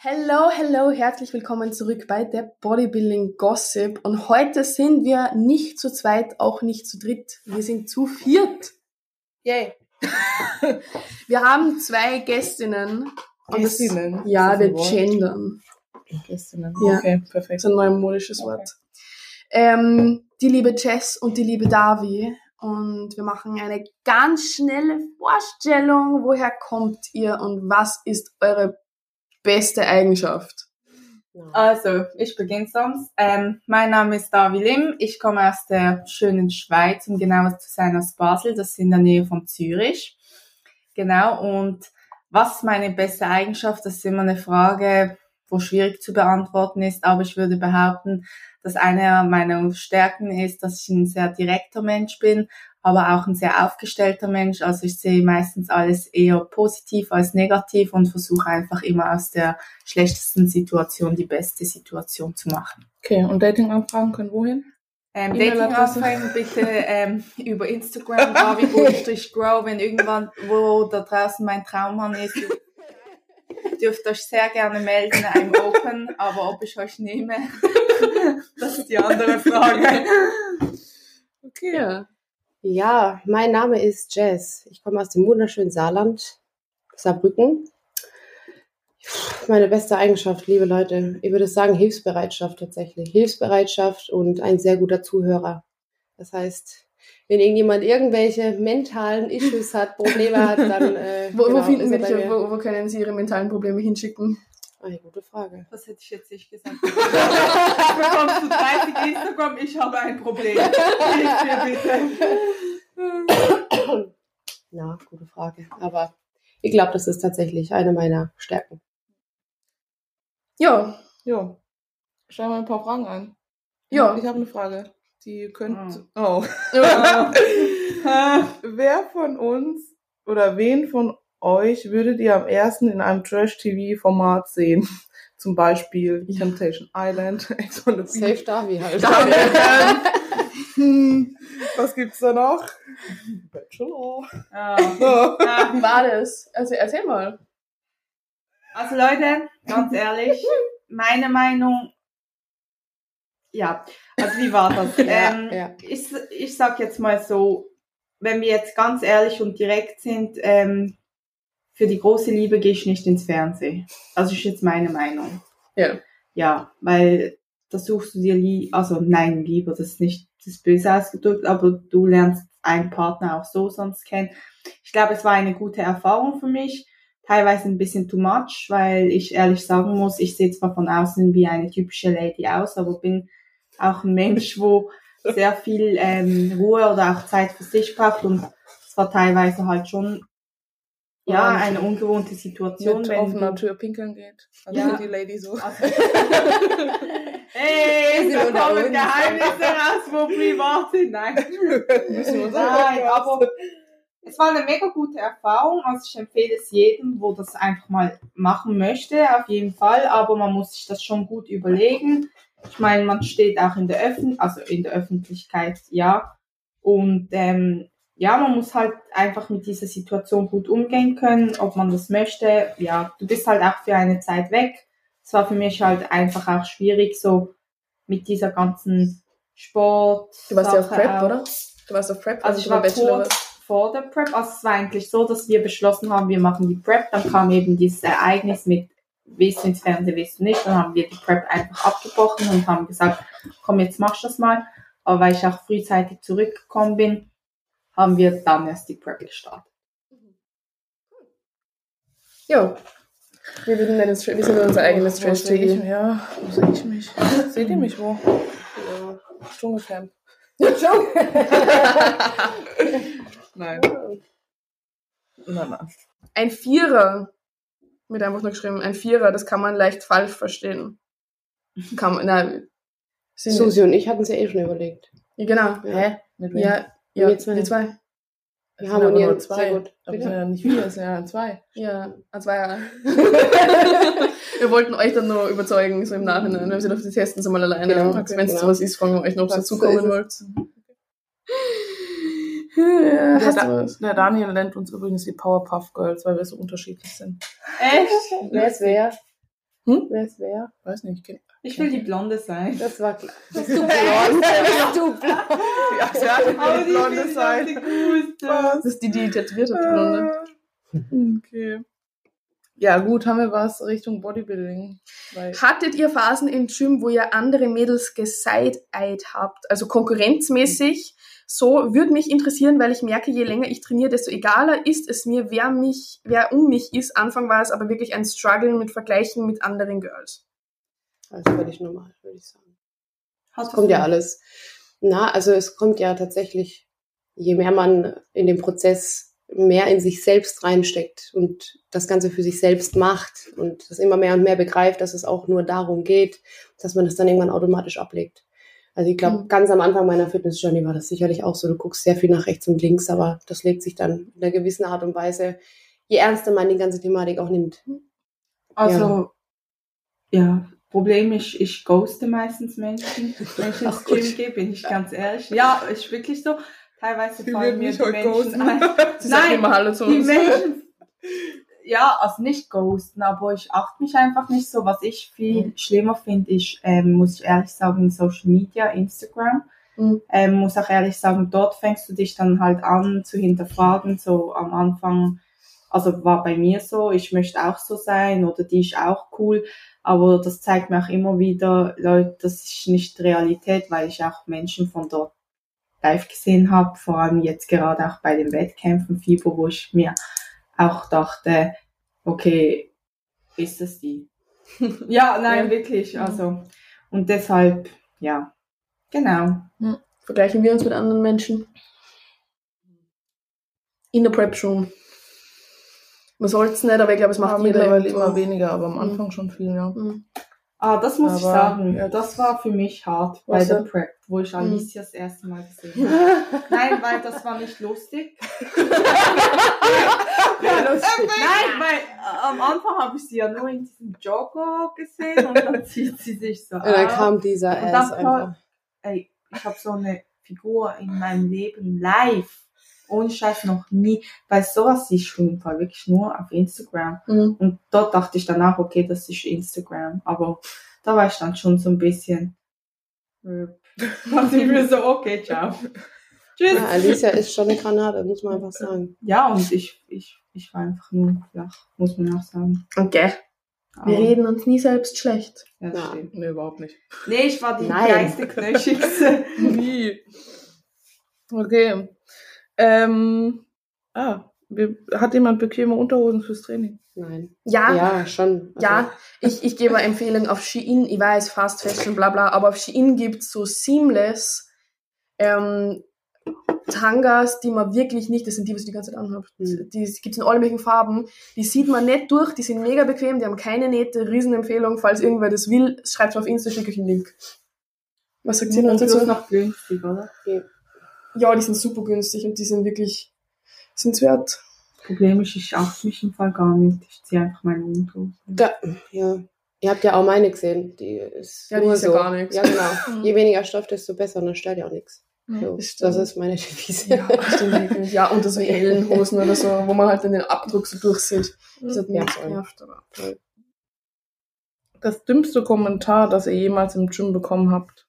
Hello, hello, herzlich willkommen zurück bei der Bodybuilding Gossip. Und heute sind wir nicht zu zweit, auch nicht zu dritt. Wir sind zu viert. Yay. wir haben zwei Gästinnen. Und das- Gästinnen? ja, das wir gendern. Gästinnen. Ja. Okay, Das perfekt. ist ein neumodisches Wort. Ähm, die liebe Jess und die liebe Davi. Und wir machen eine ganz schnelle Vorstellung. Woher kommt ihr und was ist eure beste Eigenschaft? Also, ich beginne sonst. Ähm, mein Name ist Davi Lim. Ich komme aus der schönen Schweiz, um genauer zu sein aus Basel. Das ist in der Nähe von Zürich. Genau. Und was ist meine beste Eigenschaft? Das ist immer eine Frage, wo schwierig zu beantworten ist. Aber ich würde behaupten, dass eine meiner Stärken ist, dass ich ein sehr direkter Mensch bin, aber auch ein sehr aufgestellter Mensch. Also ich sehe meistens alles eher positiv als negativ und versuche einfach immer aus der schlechtesten Situation die beste Situation zu machen. Okay, und Dating-Anfragen können wohin? Ähm? Dating-Anfragen bitte ähm, über Instagram, Davi-Grow, wenn irgendwann, wo da draußen mein Traummann ist, dürft- euch sehr gerne melden, I'm open, aber ob ich euch nehme, das ist die andere Frage. Okay. Ja. Ja, mein Name ist Jess. Ich komme aus dem wunderschönen Saarland, Saarbrücken. Meine beste Eigenschaft, liebe Leute, ich würde sagen Hilfsbereitschaft tatsächlich. Hilfsbereitschaft und ein sehr guter Zuhörer. Das heißt, wenn irgendjemand irgendwelche mentalen Issues hat, Probleme hat, dann äh, Wo, wo genau, finden dich? bei mir. Wo, wo können Sie Ihre mentalen Probleme hinschicken? Eine gute Frage. Das hätte ich jetzt nicht gesagt. Bekommst du 30 Instagram, ich habe ein Problem. Hilf mir bitte. Na, gute Frage. Aber ich glaube, das ist tatsächlich eine meiner Stärken. Ja, Jo. Stell mal ein paar Fragen ein. ja. Ich habe eine Frage. Die könnt. Ah. Oh. ja. Wer von uns oder wen von euch würdet ihr am ersten in einem Trash-TV-Format sehen? Zum Beispiel Ja. Temptation Island, Ex on the Safe. Davi halt. Hm, Was gibt's da noch? Bachelor. Ah. Ja. Wie war das? Also erzähl mal. Also Leute, ganz ehrlich, meine Meinung, ja, also wie war das? ähm, ja. Ich, ich sag jetzt mal so, wenn wir jetzt ganz ehrlich und direkt sind, ähm, für die große Liebe gehe ich nicht ins Fernsehen. Also ist jetzt meine Meinung. Ja. Ja, weil da suchst du dir lie also nein, lieber, das ist nicht das ist böse ausgedrückt, aber du lernst einen Partner auch so sonst kennen. Ich glaube, es war eine gute Erfahrung für mich. Teilweise ein bisschen too much, weil ich ehrlich sagen muss, ich sehe zwar von außen wie eine typische Lady aus, aber bin auch ein Mensch, wo sehr viel ähm, Ruhe oder auch Zeit für sich braucht und es war teilweise halt schon ja eine ungewohnte Situation, Mit wenn offener Tür pinkeln geht. Also Ja. die Lady so. hey, da kommen. Geheimnisse raus, wo privat sind. Nein. Müssen wir Nein, aber es war eine mega gute Erfahrung. Also ich empfehle es jedem, wo das einfach mal machen möchte, auf jeden Fall. Aber man muss sich das schon gut überlegen. Ich meine, man steht auch in der Öffn also in der Öffentlichkeit, ja. Und ähm, ja, man muss halt einfach mit dieser Situation gut umgehen können, ob man das möchte. Ja, du bist halt auch für eine Zeit weg. Es war für mich halt einfach auch schwierig, so mit dieser ganzen Sport. Du warst ja auf Prep, auch. oder? Du warst auf Prep, Also ich war Bachelor warst. Vor der Prep. Also es war eigentlich so, dass wir beschlossen haben, wir machen die Prep. Dann kam eben dieses Ereignis mit, willst du ins Fernsehen, willst du nicht. Dann haben wir die Prep einfach abgebrochen und haben gesagt, komm, jetzt machst du das mal. Aber weil ich auch frühzeitig zurückgekommen bin, haben wir dann erst die Prep gestartet. Ja. Wir würden sind unser eigenes ich, Trash-TV. ja, wo sehe ich mich? Seht ihr mich wo? Ja. Dschungelcamp. Nein. Nein, nein. Ein Vierer. Mit einfach nur geschrieben, ein Vierer, das kann man leicht falsch verstehen. Kann man, nein. Sind, Susi und ich hatten es ja eh schon überlegt. Ja, genau. Ja. Mit wem? Ja, ja, Wir zwei. wir zwei. Wir sind harmonieren nur zwei. sehr gut. Aber sind ja nicht vier, es sind ja zwei. Ja, als war ja. wir wollten euch dann nur überzeugen, so im Nachhinein. Wir haben sie doch die testen so mal alleine. Genau, Wenn es genau. sowas ist, fragen wir euch noch, ob ihr dazukommen wollt. Ja, Der, Da- der Daniel nennt uns übrigens die Powerpuff Girls, weil wir so unterschiedlich sind. Echt? Wer ist wer? Hm? Wer es wer? Weiß nicht. kenn- Ich will die Blonde sein. Das war klar. Bist du blond? Bist du blond? Die Asiatin Aber will die blonde ich sein. die? Das ist die, die tätowiert hat, die Blonde. Okay. Ja, gut, haben wir was Richtung Bodybuilding. Hattet ihr Phasen im Gym, wo ihr andere Mädels geside-eyed habt? Also konkurrenzmäßig? So würde mich interessieren, weil ich merke, je länger ich trainiere, desto egaler ist es mir, wer mich, wer um mich ist. Anfang war es aber wirklich ein Struggle mit Vergleichen mit anderen Girls. Also völlig normal, würde ich sagen. Es kommt ja alles. Na, also es kommt ja tatsächlich, je mehr man in dem Prozess mehr in sich selbst reinsteckt und das Ganze für sich selbst macht und das immer mehr und mehr begreift, dass es auch nur darum geht, dass man das dann irgendwann automatisch ablegt. Also ich glaube, Mhm. ganz am Anfang meiner Fitness-Journey war das sicherlich auch so. Du guckst sehr viel nach rechts und links, aber das legt sich dann in einer gewissen Art und Weise, je ernster man die ganze Thematik auch nimmt. Also, ja. Problem ist, ich ghoste meistens Menschen, wenn ich ins. Gym gehe, bin ich ganz ehrlich. Ja, ist wirklich so. Teilweise fallen mir die heute Menschen ein. Nein, die. Menschen, ja, also nicht ghosten, aber ich achte mich einfach nicht so. Was ich viel schlimmer finde, ist, ähm, muss ich ehrlich sagen, Social Media, Instagram. Mhm. Ähm, muss auch ehrlich sagen, dort fängst du dich dann halt an zu hinterfragen, so am Anfang. Also war bei mir so, ich möchte auch so sein oder die ist auch cool, aber das zeigt mir auch immer wieder, Leute, das ist nicht Realität, weil ich auch Menschen von dort live gesehen habe, vor allem jetzt gerade auch bei den Wettkämpfen FIBO, wo ich mir auch dachte, okay, ist es die? ja, nein, Ja. wirklich, also und deshalb, ja, genau. Vergleichen wir uns mit anderen Menschen. In der Prep schon. Man soll es nicht, aber ich glaube, es macht machen jeder mittlerweile immer weniger, aber am Mhm. Anfang schon viel, ja. Mhm. Ah, das muss ich Aber, sagen. ja. Das war für mich hart bei der? Prep, wo ich Mhm. Alicia das erste Mal gesehen habe. Nein, weil das war nicht lustig. Nein, weil äh, am Anfang habe ich sie ja nur in diesem Jogger gesehen und dann zieht sie sich so Und dann kam dieser Und Ass dann einfach. Ey, ich habe so eine Figur in meinem Leben live. Ohne Scheiß noch nie. Weil sowas auf jeden Fall wirklich nur auf Instagram. Mhm. Und dort dachte ich danach, okay, das ist Instagram. Aber da war ich dann schon so ein bisschen. Und ich mir so, okay, ciao. Tschüss. Ja, Alicia ist schon eine Granate, muss man einfach sagen. Ja, und ich, ich, ich war einfach nur flach, muss man auch sagen. Okay. Aber, Wir reden uns nie selbst schlecht. Ja, das Ja. stimmt. Nee, überhaupt nicht. Nee, ich war die kleinste, knöchigste. Wie? Okay. Ähm, ah, hat jemand bequeme Unterhosen fürs Training? Nein. Ja, Ja, schon. Also, ja. Ich, ich gebe Empfehlung auf Shein. Ich weiß, Fast Fashion, bla bla, aber auf Shein gibt's so Seamless ähm, Tangas, die man wirklich nicht, das sind die, was ich die ganze Zeit anhabe. Hm. Die gibt's in alle möglichen Farben. Die sieht man nicht durch, die sind mega bequem, die haben keine Nähte, Riesenempfehlung. Falls irgendwer das will, schreibt auf Insta, schicke ich einen Link. Was sagt ihr noch Und dazu? noch günstig, oder? Ja, die sind super günstig und die sind wirklich, sind's wert. Problem ist, ich achte mich im Fall gar nicht. Ich ziehe einfach meine Unterhose. Da, ja. Ihr habt ja auch meine gesehen. Die ist Ja, die nur ist ja so. gar nichts. Ja, genau. Je weniger Stoff, desto besser und dann stört ja auch nichts. So, das das ist meine Devise. Ja, stimmt wirklich. Ja, unter so Ellenhosen oder so, wo man halt dann den Abdruck so durchsieht. Das hat Ja, ja, voll. genervt, aber. Das dümmste Kommentar, das ihr jemals im Gym bekommen habt.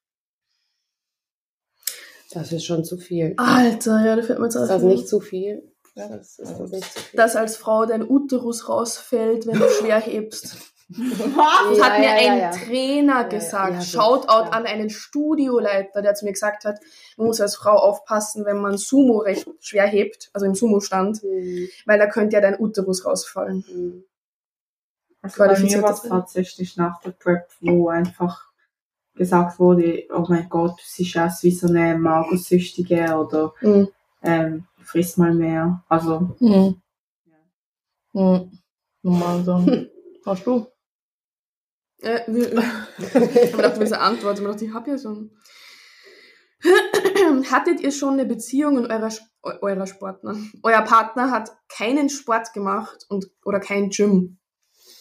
Das ist schon zu viel. Alter, ja, da fällt mir jetzt Ist das nicht zu viel? Das ist das nicht zu viel. Dass als Frau dein Uterus rausfällt, wenn du schwer hebst. Das Ja, hat mir ja, ein ja. Trainer gesagt. ja, Shoutout an einen Studioleiter, der zu mir gesagt hat, man muss als Frau aufpassen, wenn man Sumo recht schwer hebt, also im Sumo-Stand, Hm, weil da könnte ja dein Uterus rausfallen. hm. Also bei mir Qualifiziert war es das? tatsächlich nach der Prep, wo einfach gesagt wurde, oh mein Gott, du siehst aus wie so eine Magersüchtige oder Mhm. ähm, friss mal mehr. Also, Hm. Hm. Normal sagen. Hast du? Äh, wir, ich hab gedacht, du willst eine Antwort. Gedacht, ich hab ja schon. Hattet ihr schon eine Beziehung in eurer, eurer Sportler? Euer Partner hat keinen Sport gemacht und, oder kein Gym.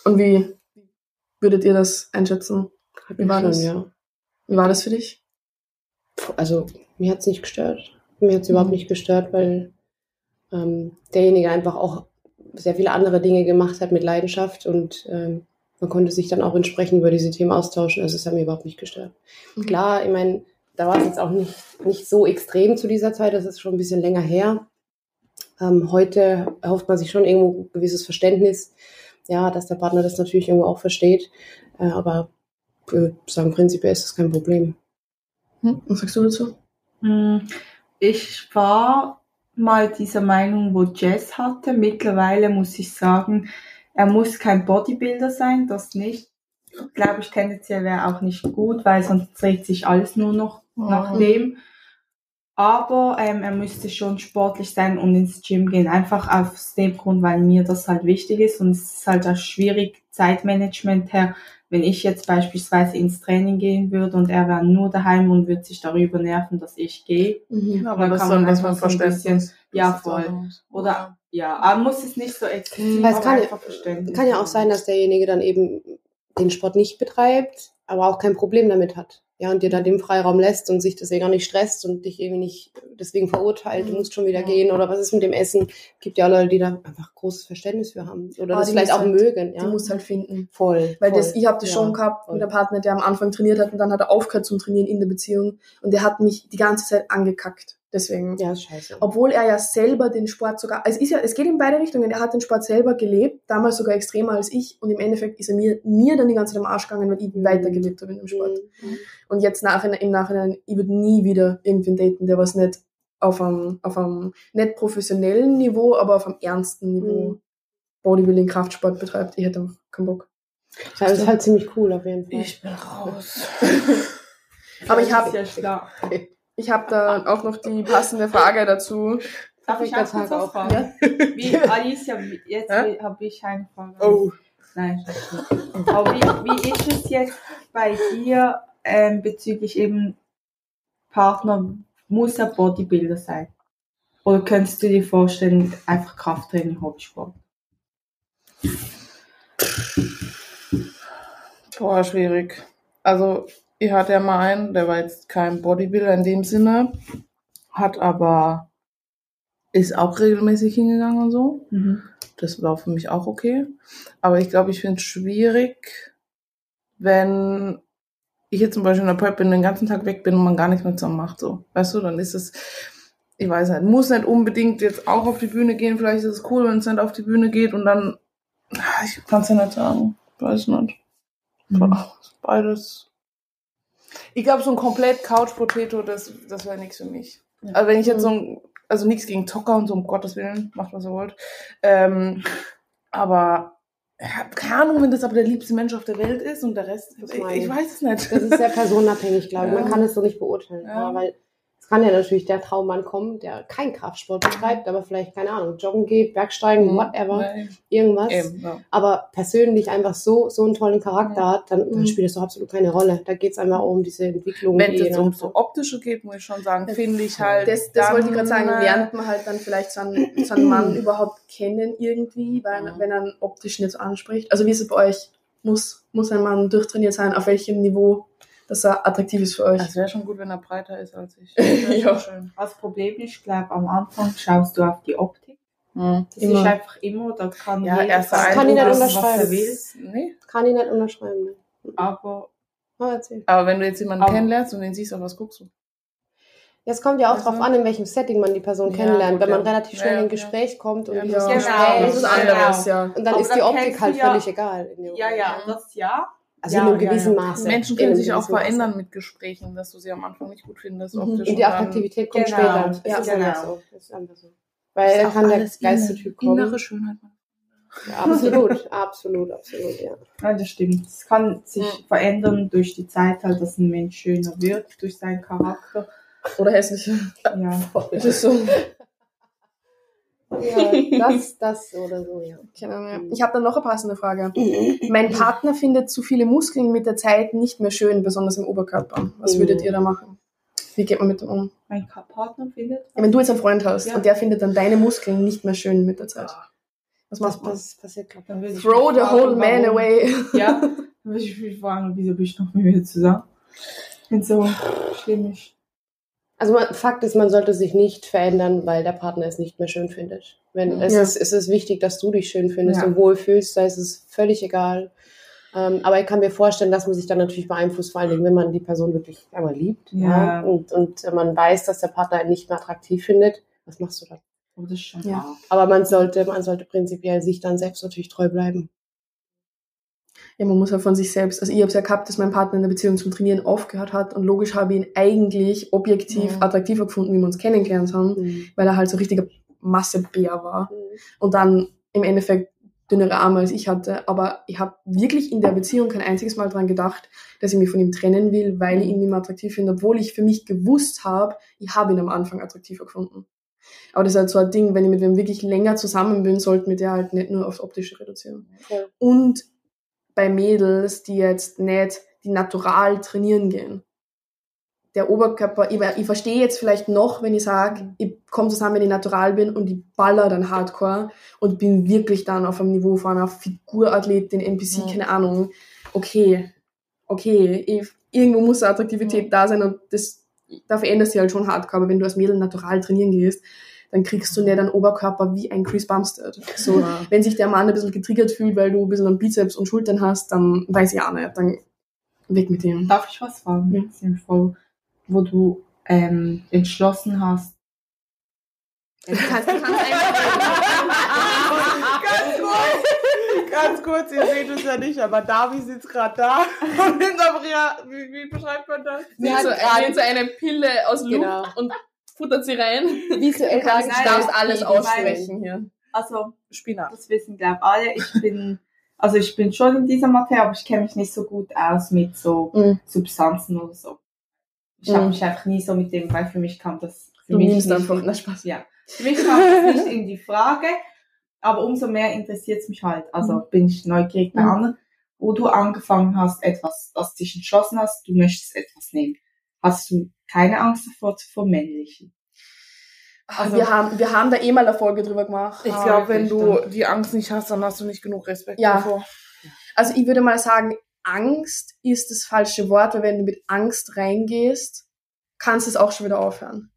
Und wie würdet ihr das einschätzen? Wie war Schon, das? ja. Wie war das für dich? Also, mir hat's nicht gestört. Mir hat's überhaupt Mhm. nicht gestört, weil ähm, derjenige einfach auch sehr viele andere Dinge gemacht hat mit Leidenschaft und ähm, man konnte sich dann auch entsprechend über diese Themen austauschen. Also es hat mir überhaupt nicht gestört. Mhm. Klar, ich meine, da war es jetzt auch nicht, nicht so extrem zu dieser Zeit, das ist schon ein bisschen länger her. Ähm, heute erhofft man sich schon irgendwo ein gewisses Verständnis, ja, dass der Partner das natürlich irgendwo auch versteht. Äh, aber würde sagen, prinzipiell ist das kein Problem. Hm? Was sagst du dazu? Mm, Ich war mal dieser Meinung, wo Jess hatte. Mittlerweile muss ich sagen, er muss kein Bodybuilder sein, das nicht. Glaube ich, tendenziell wäre auch nicht gut, weil sonst dreht sich alles nur noch nach Mhm. dem. Aber ähm, er müsste schon sportlich sein und ins Gym gehen. Einfach aus dem Grund, weil mir das halt wichtig ist. Und es ist halt auch schwierig, Zeitmanagement her, wenn ich jetzt beispielsweise ins Training gehen würde und er wäre nur daheim und würde sich darüber nerven, dass ich gehe. Mhm. aber dann das kann man einfach so ein. Ja, voll. Oder ja, aber muss es nicht so extrem, Weil es kann ja-. Kann ja auch sein, dass derjenige dann eben den Sport nicht betreibt, aber auch kein Problem damit hat. Ja, und dir dann den Freiraum lässt und sich deswegen auch nicht stresst und dich irgendwie nicht deswegen verurteilt, du musst schon wieder Ja. gehen oder was ist mit dem Essen? Gibt ja auch Leute, die da einfach großes Verständnis für haben oder Ah, das vielleicht auch halt- mögen. Ja, Die musst halt finden. voll. Weil voll. das, ich habe das Ja, schon gehabt voll. mit einem Partner, der am Anfang trainiert hat und dann hat er aufgehört zum Trainieren in der Beziehung und der hat mich die ganze Zeit angekackt. Deswegen. Ja, scheiße. Obwohl er ja selber den Sport sogar, also es ist ja, es geht in beide Richtungen. Er hat den Sport selber gelebt, damals sogar extremer als ich und im Endeffekt ist er mir, mir dann die ganze Zeit am Arsch gegangen, weil ich weitergelebt habe in dem Sport. Mhm. Und jetzt nach, im Nachhinein, ich würde nie wieder irgendwen daten, der was nicht auf einem, auf einem nicht professionellen Niveau, aber auf einem ernsten Niveau Mhm. Bodybuilding, Kraftsport betreibt. Ich hätte keinen Bock. Ja, das ist halt ziemlich cool auf jeden Fall. Ich bin raus. Aber ich Das habe ist ja schlau. ich hab da auch noch die passende Frage dazu. Darf ich auch kurz auch. fragen? Ja. Wie, Alicia, jetzt Hä? habe ich eine Frage. Oh. Nein. Aber wie, wie ist es jetzt bei dir ähm, bezüglich eben Partner? Muss er Bodybuilder sein? Oder könntest du dir vorstellen, einfach Krafttraining, Hobbysport? Boah, schwierig. Also, ich hatte ja mal einen, der war jetzt kein Bodybuilder in dem Sinne, hat aber, ist auch regelmäßig hingegangen und so. Das war für mich auch okay. Aber ich glaube, ich finde es schwierig, wenn ich jetzt zum Beispiel in der Prep bin, den ganzen Tag weg bin und man gar nichts mehr zusammen macht, so. Weißt du, dann ist es, ich weiß nicht, muss nicht unbedingt jetzt auch auf die Bühne gehen. Vielleicht ist es cool, wenn es nicht auf die Bühne geht und dann, Ah, ich kann es ja nicht sagen. Weiß nicht. Boah, Beides. Ich glaube, so ein komplett Couch Potato, das, das wäre nichts für mich. Ja. Also wenn ich jetzt so ein, also nichts gegen Zocker und so, um Gottes Willen, macht was ihr wollt. Ähm, aber ja, keine Ahnung, wenn das aber der liebste Mensch auf der Welt ist und der Rest, ich, ich ich. weiß es nicht. Das ist sehr personenabhängig, glaube ich. Ja. Man kann es so nicht beurteilen. Ja, weil es kann ja natürlich der Traummann kommen, der keinen Kraftsport betreibt, aber vielleicht, keine Ahnung, joggen geht, Bergsteigen, whatever, Nee, irgendwas. eben, ja. Aber persönlich einfach so, so einen tollen Charakter Ja. hat, dann, dann Mhm. spielt das doch absolut keine Rolle. Da geht es einfach um diese Entwicklung. Wenn es um so optische geht, muss ich schon sagen, finde ich halt. Das, das wollte ich gerade sagen, lernt man halt dann vielleicht so einen, so einen Mann überhaupt kennen irgendwie, weil, wenn er optisch nicht so anspricht. Also wie ist es bei euch? Muss, muss ein Mann durchtrainiert sein? Auf welchem Niveau, dass er attraktiv ist für euch? Es wäre schon gut, wenn er breiter ist als ich. Das Ja. schön. Das Problem ist, ich glaube, am Anfang schaust du auf die Optik. Hm. Das Immer. ist einfach immer, da kann Ja, jeder erster sagen, kann ich nicht was- unterschreiben. was er will. Nee. Kann ich nicht unterschreiben. Ne? Aber. Aber wenn du jetzt jemanden Aber- kennenlernst und den siehst, auf was guckst du? Es kommt ja auch Also- drauf an, in welchem Setting man die Person Ja, kennenlernt. gut, Wenn man ja. relativ schnell ja, in ja. Gespräch kommt und Ja, dieses genau. Gespräch, das ist Genau. anderes, ja. und dann Aber ist da die Optik halt ja- völlig egal. ja, ja, das ja. Also Ja, in einem ja, gewissen ja. Maße. Menschen können sich auch gewissen Maße. verändern mit Gesprächen, dass du sie am Anfang nicht gut findest, Mhm. Und die Attraktivität kommt Genau. später. Das Ja, ist genau. so. Das ist einfach so. Weil da kann der geilste Typ kommen. Innere Schönheit. Ja, absolut, absolut, absolut, ja. Ja, das stimmt. Es kann sich Ja. verändern durch die Zeit halt, dass ein Mensch schöner wird, durch seinen Charakter. Oder hässlich. Ja. Das ist so. Ja das, das oder so, ja. Keine Ahnung, ja. Ich habe dann noch eine passende Frage. Mein Partner findet zu viele Muskeln mit der Zeit nicht mehr schön, besonders im Oberkörper. Was Mhm. würdet ihr da machen? Wie geht man mit dem um? Mein Partner findet. Ja, wenn du jetzt einen Freund hast Ja. und der findet dann deine Muskeln nicht mehr schön mit der Zeit. Was Das macht man? pass, passiert gerade. Dann würde ich Throw the whole man warum- away. Ja, dann würde ich mich fragen, wieso bist du noch mit mir zusammen? Wenn so schlimm ist. Also man, Fakt ist, man sollte sich nicht verändern, weil der Partner es nicht mehr schön findet. Wenn, es, Ja. ist, es ist wichtig, dass du dich schön findest Ja. und wohlfühlst, da ist es völlig egal. Ähm, aber ich kann mir vorstellen, dass man sich dann natürlich beeinflusst, vor allen Dingen, wenn man die Person wirklich einmal liebt. Ja. Und, und man weiß, dass der Partner ihn nicht mehr attraktiv findet. Was machst du dann? Oh, das ist schon Ja. Aber man sollte, man sollte prinzipiell sich dann selbst natürlich treu bleiben. Ja, man muss ja von sich selbst, also ich habe es ja gehabt, dass mein Partner in der Beziehung zum Trainieren aufgehört hat und logisch habe ich ihn eigentlich objektiv Mhm. attraktiver gefunden, wie wir uns kennengelernt haben, Mhm. weil er halt so richtiger Massebär war und dann im Endeffekt dünnere Arme als ich hatte. Aber ich habe wirklich in der Beziehung kein einziges Mal dran gedacht, dass ich mich von ihm trennen will, weil ich ihn nicht mehr attraktiv finde, obwohl ich für mich gewusst habe, ich habe ihn am Anfang attraktiver gefunden. Aber das ist halt so ein Ding, wenn ich mit wem wirklich länger zusammen bin, sollte mit der halt nicht nur aufs Optische reduzieren. Voll. Und bei Mädels, die jetzt nicht die natural trainieren gehen. Der Oberkörper, ich, ich verstehe jetzt vielleicht noch, wenn ich sage, ich komme zusammen, wenn ich natural bin und ich baller dann hardcore und bin wirklich dann auf einem Niveau von einer Figurathletin, NPC, Ja. keine Ahnung. Okay, okay, ich, irgendwo muss eine Attraktivität da sein und das, da verändert sich halt schon hardcore, aber wenn du als Mädel natural trainieren gehst, dann kriegst du nicht einen Oberkörper wie ein Chris Bumstead. So, Ja. wenn sich der Mann ein bisschen getriggert fühlt, weil du ein bisschen an Bizeps und Schultern hast, dann weiß ich auch nicht, dann weg mit dem. Darf ich was fragen? Ja. Sinnvoll. Wo du ähm, entschlossen hast. Du kannst, du kannst Ganz kurz, ganz kurz, ihr seht es ja nicht, aber Davi sitzt gerade da und hinter Maria, wie, wie beschreibt man das? Sie Sie hat so, so eine Pille aus Luft Genau. und futtert sie rein. Visuell Nein, du darfst alles aussprechen hier. Also, Spinat. das wissen glaube alle. Ich bin, also ich bin schon in dieser Materie, aber ich kenne mich nicht so gut aus mit so Mhm. Substanzen oder so. Ich Mhm. habe mich einfach nie so mit dem, weil für mich kam das für Du mich nimmst nicht einfach, in- na Spaß. Ja. Für mich kam das nicht in die Frage, aber umso mehr interessiert es mich halt. Also Mhm. bin ich neugierig bei Mhm. anderen, wo du angefangen hast, etwas, dass du dich entschlossen hast, du möchtest etwas nehmen. Hast du keine Angst davor zu vermännlichen? Also, wir, haben, wir haben da eh mal eine Folge drüber gemacht. Ich Ah, glaube, wenn du die Angst nicht hast, dann hast du nicht genug Respekt Ja. davor. Also ich würde mal sagen, Angst ist das falsche Wort, weil wenn du mit Angst reingehst, kannst du es auch schon wieder aufhören.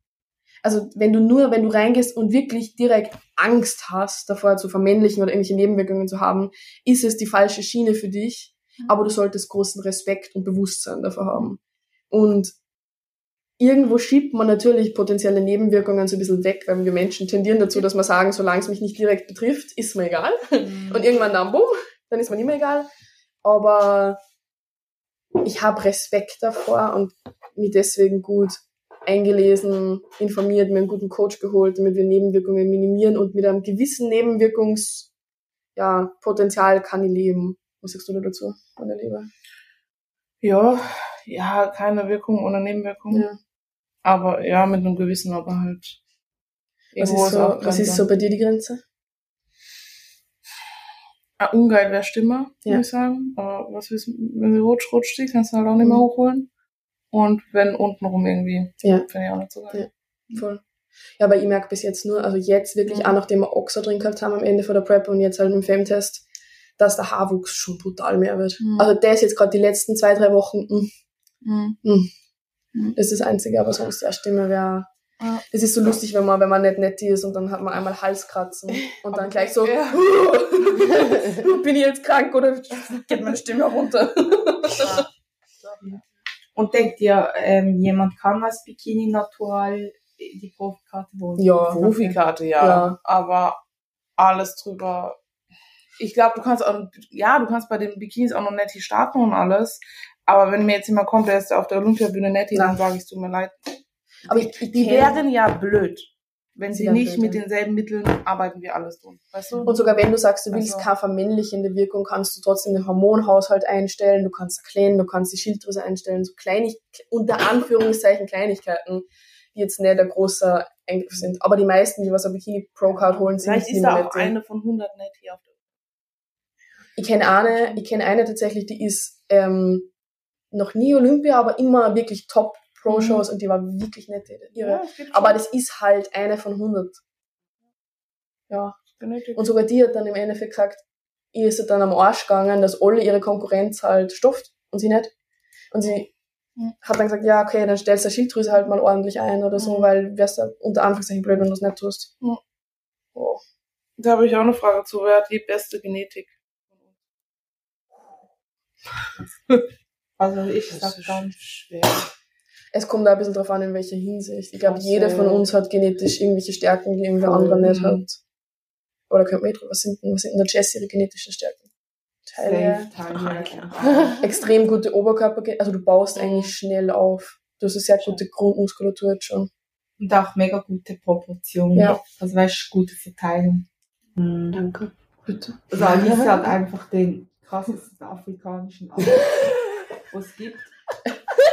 Also wenn du nur, wenn du reingehst und wirklich direkt Angst hast, davor zu vermännlichen oder irgendwelche Nebenwirkungen zu haben, ist es die falsche Schiene für dich, aber du solltest großen Respekt und Bewusstsein dafür haben. Und irgendwo schiebt man natürlich potenzielle Nebenwirkungen so ein bisschen weg, weil wir Menschen tendieren dazu, dass wir sagen, solange es mich nicht direkt betrifft, ist mir egal. Und irgendwann dann, bumm, dann ist mir nicht mehr egal. Aber ich habe Respekt davor und mich deswegen gut eingelesen, informiert, mir einen guten Coach geholt, damit wir Nebenwirkungen minimieren und mit einem gewissen Nebenwirkungs ja, Potenzial kann ich leben. Was sagst du da dazu, meine Liebe? Ja, ja, keine Wirkung ohne Nebenwirkung. Ja. Aber ja, mit einem gewissen, aber halt. Was ist, so, was ist so bei dir die Grenze? Ah, ungeil wäre Stimme, Ja. würde ich sagen. Aber was ist, wenn sie rutsch, rutscht die, kannst du halt auch nicht mehr Mhm. hochholen. Und wenn untenrum irgendwie, Ja. finde ich auch nicht so geil. Voll. Ja, aber ich merke bis jetzt nur, also jetzt wirklich Mhm. auch nachdem wir Oxa drin gehabt haben am Ende von der Prep und jetzt halt im Femtest, dass der Haarwuchs schon brutal mehr wird. Mhm. Also der ist jetzt gerade die letzten zwei, drei Wochen, mh, Mhm. Das ist das Einzige, aber sonst ja Stimme wäre. Ja. Es ist so lustig, wenn man, wenn man nicht nett ist und dann hat man einmal Halskratzen und dann gleich so, Ja. bin ich jetzt krank oder geht meine Stimme runter? Und denkt ihr, ähm, jemand kann als Bikini natural die Profikarte holen? Ja. Profikarte, ja. Ja. Aber alles drüber. Ich glaube, du kannst auch, ja, du kannst bei den Bikinis auch noch Netty starten und alles. Aber wenn mir jetzt jemand kommt, der ist auf der Olympiabühne Netty, Na. dann sage ich, es tut mir leid. Aber ich, ich Die wären ja blöd. Wenn Sie nicht blöd, mit ja. denselben Mitteln arbeiten, wir alles tun. Weißt du? Und sogar wenn du sagst, du willst Also- keine vermännlichende Wirkung, kannst du trotzdem den Hormonhaushalt einstellen, du kannst erklären, du kannst die Schilddrüse einstellen, so kleinig, unter Anführungszeichen Kleinigkeiten, die jetzt nicht der große Eingriff sind. Aber die meisten, die was ein Bikini Pro Card holen, sind Vielleicht nicht ist da auch nett. eine von 100 Netty auf der Ich kenne eine, ich kenne eine tatsächlich, die ist ähm, noch nie Olympia, aber immer wirklich Top Pro Shows und die war wirklich nett, ihre. gibt Aber das ist halt eine von 100. Ja. genötigt. Und sogar die hat dann im Endeffekt gesagt, ihr ist dann am Arsch gegangen, dass alle ihre Konkurrenz halt stofft und sie nicht. Und sie Mhm. hat dann gesagt, ja, okay, dann stellst du die Schilddrüse halt mal ordentlich ein oder so, Mhm. weil wärst du unter Anführungszeichen blöd, wenn du es nicht tust. Mhm. Oh. Da habe ich auch eine Frage zu. Wer hat die beste Genetik? Also ich Das sag ganz schwer. Es kommt auch ein bisschen drauf an, in welcher Hinsicht. Ich glaube, Ach so. jeder von uns hat genetisch irgendwelche Stärken, die irgendwer anderer Voll. nicht hat. Oder könnte man eh drüber, was sind denn, was sind denn der Jess ihre genetischen Stärken? Teile. Teile. Extrem gute Oberkörper, also du baust eigentlich schnell auf. Du hast eine sehr gute Grundmuskulatur jetzt schon. Und auch mega gute Proportionen. Ja. Also weißt du, gute Verteilung. Mhm. Danke. Bitte. Also Alice hat einfach den krassesten afrikanischen Arm, es gibt.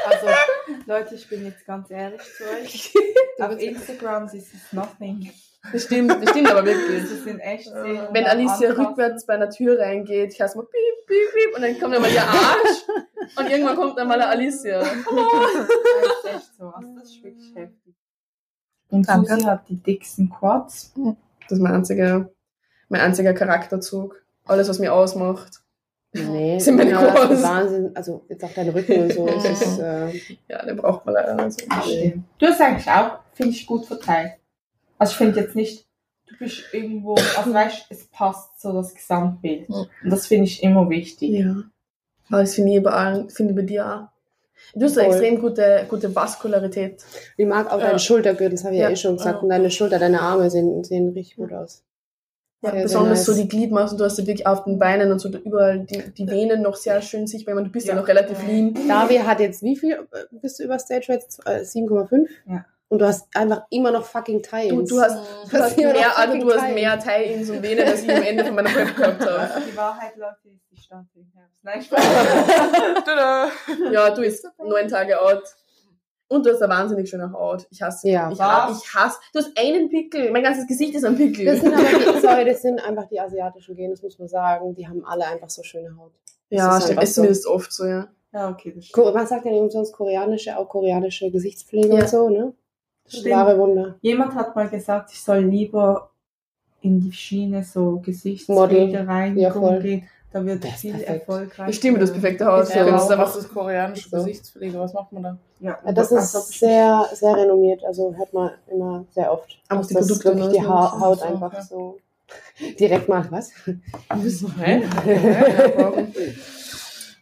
Also, Leute, ich bin jetzt ganz ehrlich zu euch. Auf Instagram ist es nothing. Das stimmt, das stimmt aber wirklich. Das sind echt sehr Wenn Alicia anpassen. rückwärts bei einer Tür reingeht, ich mal piep, piep, piep, und dann kommt einmal ihr Arsch und irgendwann kommt dann mal eine Alicia. Das ist echt so. Also, das ist wirklich heftig. Und Danke. Susi hat die dicksten Quads. Das ist mein einziger, mein einziger Charakterzug. Alles, was mir ausmacht. Nee, Sind meine ja, das ist Quads. Wahnsinn. Also jetzt auch dein Rücken und so. Ist, äh, Ja, den braucht man leider nicht. Stimmt. Du hast eigentlich auch, finde ich, gut verteilt. Also ich finde jetzt nicht, du bist irgendwo, also weißt es passt so das Gesamtbild. Und das finde ich immer wichtig. Ja. Aber das finde ich überall, finde ich bei dir auch. Du hast eine Voll. extrem gute, gute Vaskularität. ich mag auch Ja. deine Schultergürtel, das habe ich ja, Ja. eh schon gesagt. Ja. Und deine Schulter, deine Arme sehen, sehen richtig gut aus. Ja, Sehr, sehr besonders nice. so die Gliedmaßen, du hast ja wirklich auf den Beinen und so überall die, die Venen noch sehr schön sichtbar. Ich meine, du bist ja, Ja. noch relativ lean. Davi hat jetzt wie viel äh, bist du über Stage Rates? Äh, 7,5? Ja. Und du hast einfach immer noch fucking Tie-Ins. Du, du hast, du hast, noch mehr, also du hast mehr Tie-Ins und Venen, als ich am Ende von meiner Prep gehabt habe. Die Wahrheit, Leute, ist, ich stand im Herbst. Nein, Spaß. Tada. Ja, du bist neun Tage out. Und du hast eine wahnsinnig schöne Haut. Ich hasse, Ja. ich, Was? ich hasse, du hast einen Pickel. Mein ganzes Gesicht ist ein Pickel. Das sind aber die, sorry, das sind einfach die asiatischen Gene, das muss man sagen. Die haben alle einfach so schöne Haut. ja, das ist stimmt. einfach Ist zumindest oft so, ja. Ja, okay, das stimmt. Man sagt ja nicht umsonst koreanische, auch koreanische Gesichtspflege Ja. und so, ne? Stimmt. wahre Wunder. Jemand hat mal gesagt, ich soll lieber in die Schiene so. Gesichtspflege rein Ja, voll. gehen. Da wird Das ist viel perfekt. erfolgreich. Ich stimme, du hast perfekte. Ist Du ja könntest auch. einfach Was ist koreanische So. Gesichtspflege? Was macht man da? Ja, Ja, das ist ich sehr, sehr renommiert, also hört man immer sehr oft. Auch dass die das Produkte, wirklich ne? die ha So, Haut einfach ja. so direkt mal, was? Hä?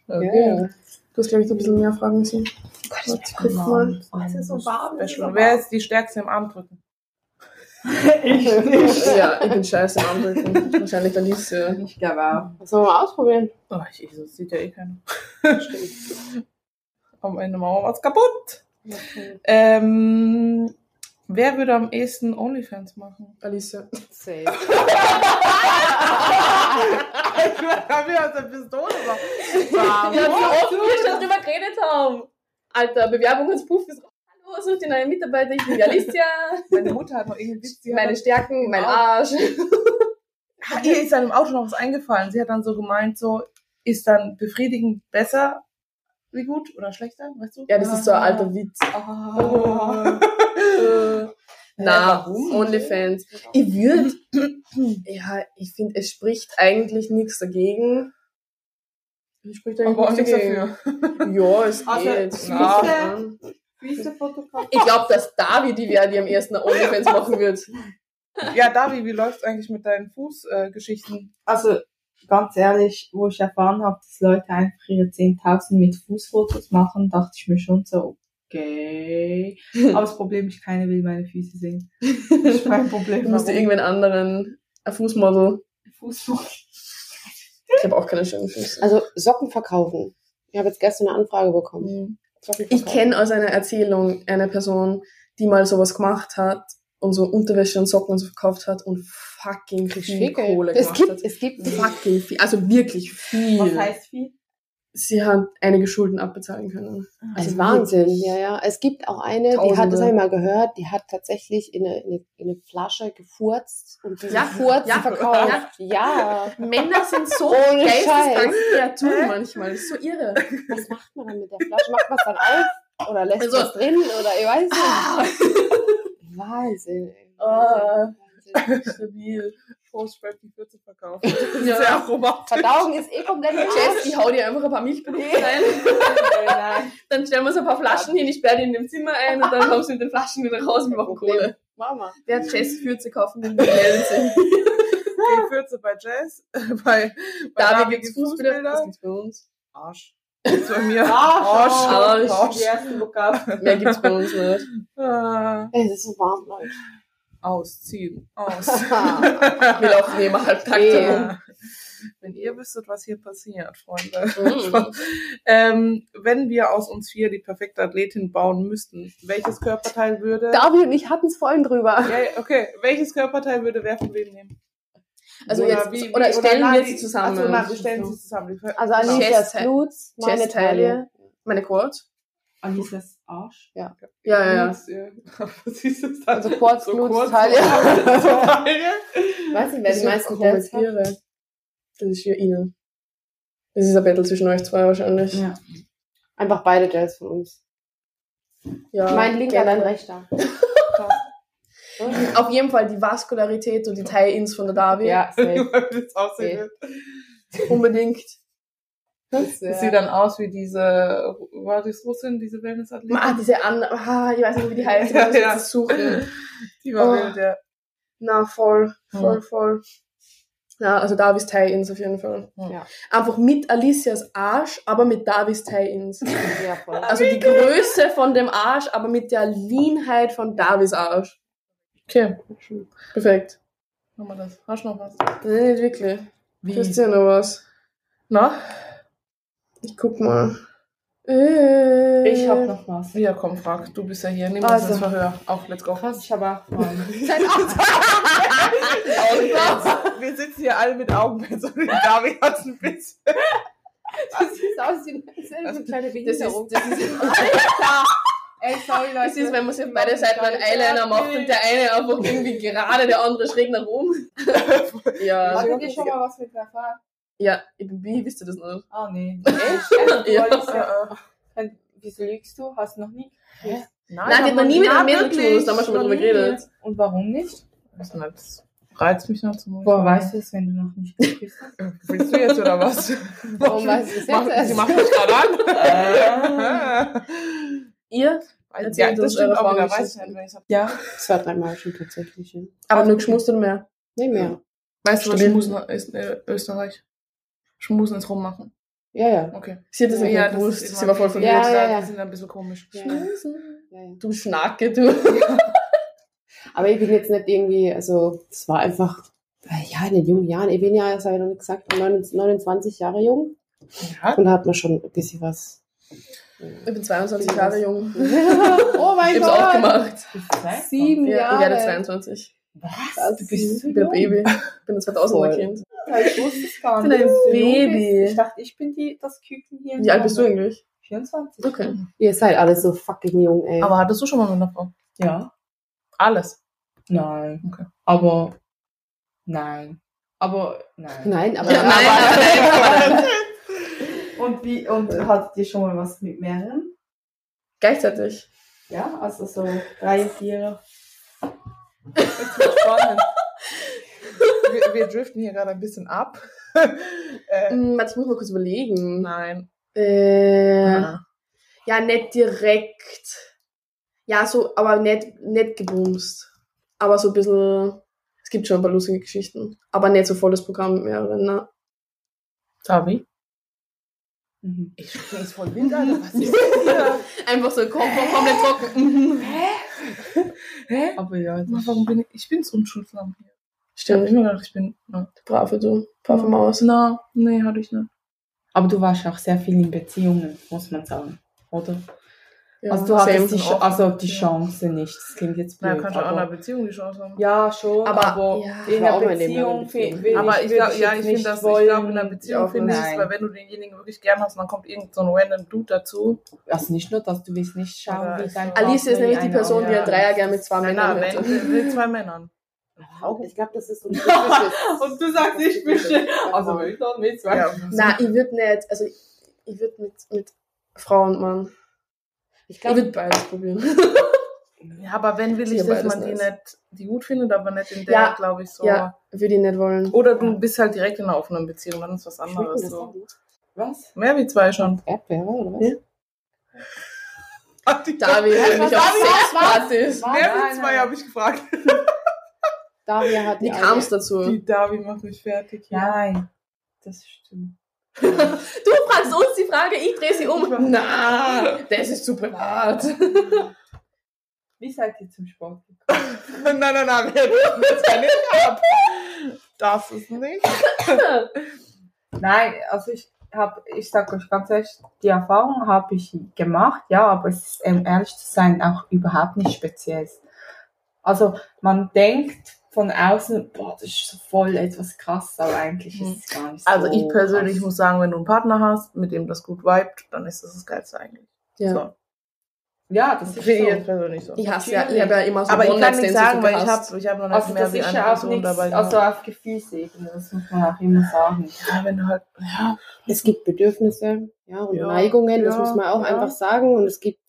Okay. Du hast, glaube ich, so ein bisschen mehr Fragen müssen. Warte, guck mal. Oh, es ist so warm. es ist so Special. warm. Wer ist die Stärkste im Armdrücken? ich nicht. Ja, ich bin scheiße Armdrücken. Wahrscheinlich Alicia. Ich glaube auch. Das sollen wir mal ausprobieren. Oh, ich, ich, das sieht ja eh keiner. Am Ende machen wir was kaputt. Ähm, wer würde am ehesten Onlyfans machen? Alicia. Safe. ich habe mir aus der Pistole Ja, wie oft wir schon drüber geredet haben. Alter, Bewerbungspuff ist Hallo, sucht ihr neue Mitarbeiter? Ich bin die Alicia. Meine Mutter hat noch irgendeinen Witz. Meine hat Stärken, mein. Arsch. dann, ihr ist dann im Auto noch was eingefallen. Sie hat dann so gemeint, so, ist dann befriedigend besser wie gut oder schlechter, weißt du? Ja, das ist so ein alter Witz. Ah. Äh, Na, warum? Onlyfans. Ich würde, ja, ich finde, es spricht eigentlich nichts dagegen. Es spricht eigentlich Aber auch nichts nichts dagegen. dafür. Ja, es Also, geht. Füße- Ja. Ich glaube, dass David die wäre, die am ersten Onlyfans machen wird. Ja, Davi, wie läuft's eigentlich mit deinen Fußgeschichten? Also, ganz ehrlich, wo ich erfahren habe, dass Leute einfach ihre 10.000 mit Fußfotos machen, dachte ich mir schon so, okay. Aber das Problem ist, keiner will meine Füße sehen. Das ist mein Problem. Du musst dir irgendwen anderen, ein Fußmodel. Fußfotos. Ich habe auch keine schönen Füße. Also Socken verkaufen. Ich habe jetzt gestern eine Anfrage bekommen. Socken Ich kenne aus einer Erzählung eine Person, die mal sowas gemacht hat und so Unterwäsche und Socken und so verkauft hat und fucking viel. Kohle Es gemacht gibt, hat. es gibt Fucking viel, also wirklich viel. Was heißt viel? Sie hat einige Schulden abbezahlen können. Das Also ist Wahnsinn, wirklich. ja, ja. Es gibt auch eine, die hat, Tausende. das habe ich mal gehört, die hat tatsächlich in eine, in eine, in eine Flasche gefurzt und diese Ja, Furz ja, verkauft. Ja. Männer sind so Ohne geisteskrank manchmal. Das ist so irre. Was macht man dann mit der Flasche? Macht man es dann auf? Oder lässt Also- man es drin? Oder ich weiß nicht. Wahnsinn, ey. Ah. Wahnsinn. Stabil. Post-Rap die Kürze verkauft. Ja. Sehr romantisch. Verdauung ist eh komplett Jess, Arsch. ich hau dir einfach ein paar Milchprodukte rein. Nein. Dann stellen wir so ein paar Flaschen hin, ich sperre die in dem Zimmer ein und dann kommst du mit den Flaschen wieder raus und wir machen Kohle. Mama. Wer Jess Fürze kaufen will, melden sich. Die Kürze bei Jazz, bei, bei Da Davi gibt's Fußbilder. Das gibt's bei uns. Arsch. Gibt's bei mir. Arsch. Arsch. Arsch. Die ersten Vokabeln. Mehr gibt's bei uns nicht. Ah, Ey, es ist so warm, Leute. Ausziehen. Aus. Wir laufen immer halbtakt herum. Ja. Wenn ihr wüsstet, was hier passiert, Freunde. Mhm. ähm, wenn wir aus uns vier die perfekte Athletin bauen müssten, welches Körperteil würde. Davi und ich hatten es vorhin drüber. Ja, okay. Welches Körperteil würde wer von wem nehmen? Also jetzt, wie- oder wie- stellen nein, wir sie zusammen. Achso, nein, wir stellen sie zusammen. Also Chest- Glutes, meine Chest. Taille, meine Quad. Alicias Arsch. Ja, ja, ja. Ja. Was ist das dann? Also Quads, So kurz, Taille. Weiß nicht, wer die meisten Dells hat. Das ist für Ihnen. Das ist ein Battle zwischen euch zwei wahrscheinlich. Ja. Einfach beide Dells von uns. Ja, mein linker, dein rechter. Auf jeden Fall die Vaskularität und die Tie-Ins von der Davi. Ja, safe. Wie das. Das sieht dann aus wie diese, war das Russin, diese Wellness-Athletin? Ah, diese an, ah, ich weiß nicht, wie die heißt, Ja, ich muss ja. jetzt suchen. Die war Oh. wild, ja. Na, voll, voll, Hm. voll. Ja, also Davis Tie-Ins auf jeden Fall. Ja. Einfach mit Alicias Arsch, aber mit Davis Tie-Ins. Ja, voll. Also die Größe von dem Arsch, aber mit der Leanheit von Davis Arsch. Okay, Perfekt. machen wir das. Hast du noch was? Nee, nicht wirklich. Wie? Ihr noch was? Na? Ich guck mal. Äh, Ich hab noch was. Ja, komm, frag. Du bist ja hier. Nimm Also. uns ins Verhör. Auch, let's go. Krass, ich habe auch Fragen. Wir sitzen hier alle mit Augenpads und David hat ein bisschen. Das sieht aus wie eine kleine Das ist, Behinderung. das ist, Ey, sorry, Leute. das ist, wenn man sich auf beide Seiten einen Eyeliner macht und der eine einfach irgendwie gerade, der andere schräg nach oben. ja. Hattet ihr schon mal was mit der Fahrt? Ja, wie wisst ihr das nicht? Ah, nee. Echt? Ja. ja. Wieso lügst du? Hast du noch nie? Nein, Nein, die hat noch nie mit einem Mädel geknutscht, da haben wir schon mal drüber geredet. Und warum nicht? Das das reizt mich noch zum Woher weißt du es, wenn du noch nicht geküsst hast? Willst du jetzt oder was? Warum weißt du das Mach, jetzt erst? sie macht mich gerade an. Ihr? ja, Erzählt das uns stimmt auch wieder. Weiß ich nicht, wenn ich hab. Ja. Zwei, dreimal schon tatsächlich. Ja. Aber nur geschmust oder mehr? Nee, mehr. Weißt du, was. Schmusen ist äh, Österreich? Schmusen ist rummachen. Ja, ja. Okay. Sie hat das nicht ja, gewusst. ist Sie immer- war voll verwirrt. Ja, ja, ja. Die sind ein bisschen komisch. ja, ja. Du Schnacke, du. Aber ich bin jetzt nicht irgendwie, also es war einfach, äh, ja, in den jungen Jahren, ich bin ja, das habe ich noch nicht gesagt, 29 Jahre jung Ja. und da hat man schon ein bisschen was. Ich bin 22 Jahre jung. oh mein Ich hab's auch Gott! gemacht. Sieben Ja, ich Jahre. werde 22. Was? Du bist so Ich bin ein jung. Baby. Ich bin ein 2000er Voll. Kind. Ich wusste es gar Ich bin nicht. ein Baby. Ich dachte, ich bin die, das Küken hier. Wie alt bist du eigentlich? 24. Okay. Ihr seid alle so fucking jung, ey. Aber hattest du schon mal mit einer Frau? Ja. Alles. Nein. Okay. Aber nein. Aber nein. Nein, aber Ja, nein, Und wie und hattet ihr schon mal was mit mehreren? Gleichzeitig. Ja, also so drei, vier. Wir, wir driften hier gerade ein bisschen ab. äh, Hm, warte, ich muss mal kurz überlegen. nein. Äh, Ah. ja, nicht direkt. Ja, so, aber nicht, nicht gebumst. Aber so ein bisschen. Es gibt schon ein paar lustige Geschichten. Aber nicht so volles Programm mit mehreren, ne? Tavi? Mhm. Ich bin jetzt voll wild, Alter. Was ist hier? Einfach so kom komplett trocken. Mhm. Hä? Aber ja, das Warum bin ich? Ich bin's unschuldsam hier. Ich hab Stimmt. immer gedacht, ich bin. Na, Brave du. Brave Maus. Na, nee, hatte ich nicht. Aber du warst auch sehr viel in Beziehungen, muss man sagen, oder? Ja, also du hattest die, also die. Chance nicht. Das klingt jetzt blöd. kannst du auch in einer aber, Beziehung die Chance haben. ja, schon, Aber- aber, ja. in Ich einer Beziehung Beziehung. will Aber ich, glaube, würd ja, ich finde nicht das, ich glaube, in einer Beziehung Ja, finde ich es, weil wenn du denjenigen wirklich gern hast, dann kommt irgend so ein random Dude dazu. Also nicht nur das, du willst nicht schauen, Aber wie dein Alice ist nämlich die Person, die ein Dreier gern mit zwei Männern wenn, mit zwei Männern. ich glaube, das ist so ein. Und du sagst nicht bestimmt. Also mit und mit zwei. Ja, Nein, ich würde nicht, also ich, ich würde mit, mit Frau und Mann. Ich Ich glaube, würde beides probieren. ja, aber wenn will ich, dass man die nice. nicht, die gut findet, aber nicht in der, Ja, glaube ich, so. Ja, würde ich nicht wollen. Oder du bist halt direkt in einer offenen Beziehung, dann ist was anderes. das So. Was? Mehr wie zwei schon. Erdbeere oder was? Ja. David Was, nämlich was, auf was, Sexpartys. was? Mehr wie zwei habe ich gefragt. Daria hat Wie die kam es dazu? Die Davi macht mich fertig. hier. Nein. Das stimmt. du fragst uns die Frage, ich drehe sie um. Na, das ist zu privat. Wie seid ihr zum Sport gekommen? nein, nein, nein, wir dürfen das ja nicht ab. Das ist nicht. Nein, also ich habe, ich sage euch ganz ehrlich, die Erfahrung habe ich gemacht, ja, aber es ist, um ehrlich zu sein, auch überhaupt nicht speziell. Also man denkt von außen, boah, das ist so voll etwas krass, aber eigentlich ist es gar nicht so. Also ich persönlich krass. muss sagen, wenn du einen Partner hast, mit dem das gut vibet, dann ist das das Geilste eigentlich. Ja. So. Ja, das ist Finde ich so. jetzt persönlich so. Ich hasse ja, ich habe ja immer so Aber ich kann nicht sagen, weil ich habe ich hab noch nicht Also mehr das wie ist eine ja auch Person nichts, dabei. also auf Gefühlsebene, das muss man auch immer sagen. ja, wenn du halt, ja, Es gibt Bedürfnisse, ja, und Ja, Neigungen, das ja, muss man auch ja. einfach sagen. Und es gibt,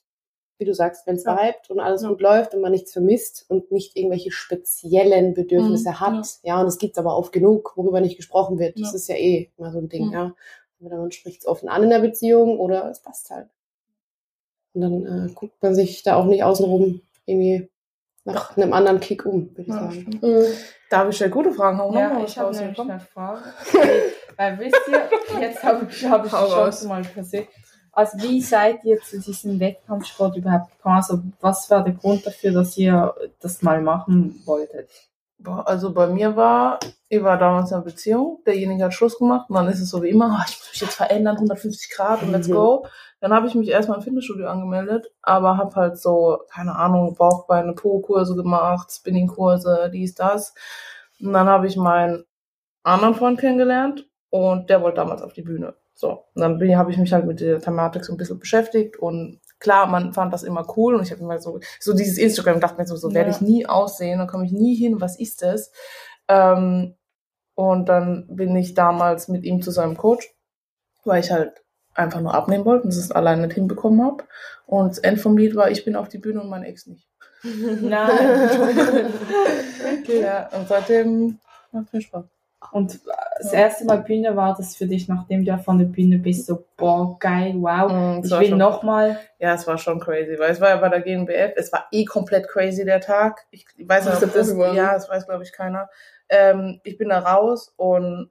wie du sagst, wenn es Ja. vibet und alles Ja. gut läuft und man nichts vermisst und nicht irgendwelche speziellen Bedürfnisse Mhm, hat. Ja. und es gibt aber oft genug, worüber nicht gesprochen wird. Das Ja. ist ja eh immer so ein Ding, ja. Entweder man spricht es offen an in der Beziehung oder es passt halt. Und dann äh, guckt man sich da auch nicht außenrum irgendwie nach einem anderen Kick um, würde ich ja, sagen. Mhm. Darf ich stelle gute Fragen haben? Ja, noch mal ich habe nämlich eine Frage. Weil wisst ihr, jetzt habe ich, hab ich schon raus. mal persönlich. Also wie seid ihr zu diesem Wettkampfsport überhaupt gekommen? Also was war der Grund dafür, dass ihr das mal machen wolltet? Also bei mir war, ich war damals in einer Beziehung, derjenige hat Schluss gemacht und dann ist es so wie immer, ich muss mich jetzt verändern, 150 Grad und let's Mhm. go. Dann habe ich mich erstmal im Fitnessstudio angemeldet, aber habe halt so, keine Ahnung, Bauchbeine, Po-Kurse gemacht, Spinning-Kurse, dies, das. Und dann habe ich meinen anderen Freund kennengelernt und der wollte damals auf die Bühne. So, und dann bin- habe ich mich halt mit der Thematik so ein bisschen beschäftigt und klar, man fand das immer cool und ich habe immer so, so dieses Instagram, dachte mir so, so werde Ja. ich nie aussehen, da komme ich nie hin, was ist das? Ähm, und dann bin ich damals mit ihm zu seinem Coach, weil ich halt einfach nur abnehmen wollte und es alleine nicht hinbekommen habe. Und das End vom Lied war, ich bin auf die Bühne und mein Ex nicht. Nein. Ja, und seitdem macht mir Spaß. Und das erste Mal Bühne war das für dich, nachdem du von der Bühne bist, so, boah, geil, wow. Mm, es Ich will nochmal. Ja, es war schon crazy, weil es war ja bei der GNBF, es war eh komplett crazy der Tag. Ich, weiß nicht, ob das, ja, das weiß glaube ich keiner. Ähm, ich bin da raus und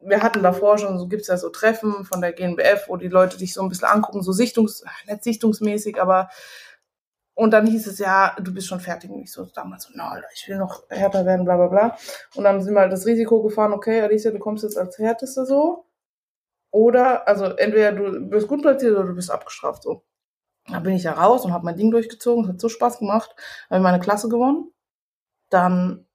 wir hatten davor schon, so gibt's ja so Treffen von der GNBF, wo die Leute dich so ein bisschen angucken, so sichtungs, nicht sichtungsmäßig, aber und dann hieß es ja, du bist schon fertig. Und ich so damals so, na, Alter, ich will noch härter werden, bla bla bla. Und dann sind wir halt das Risiko gefahren, okay, Alicia, du kommst jetzt als Härteste so. Oder, also entweder du bist gut platziert oder du bist abgestraft so. Da bin ich ja raus und habe mein Ding durchgezogen. Es hat so Spaß gemacht. Habe meine Klasse gewonnen. Dann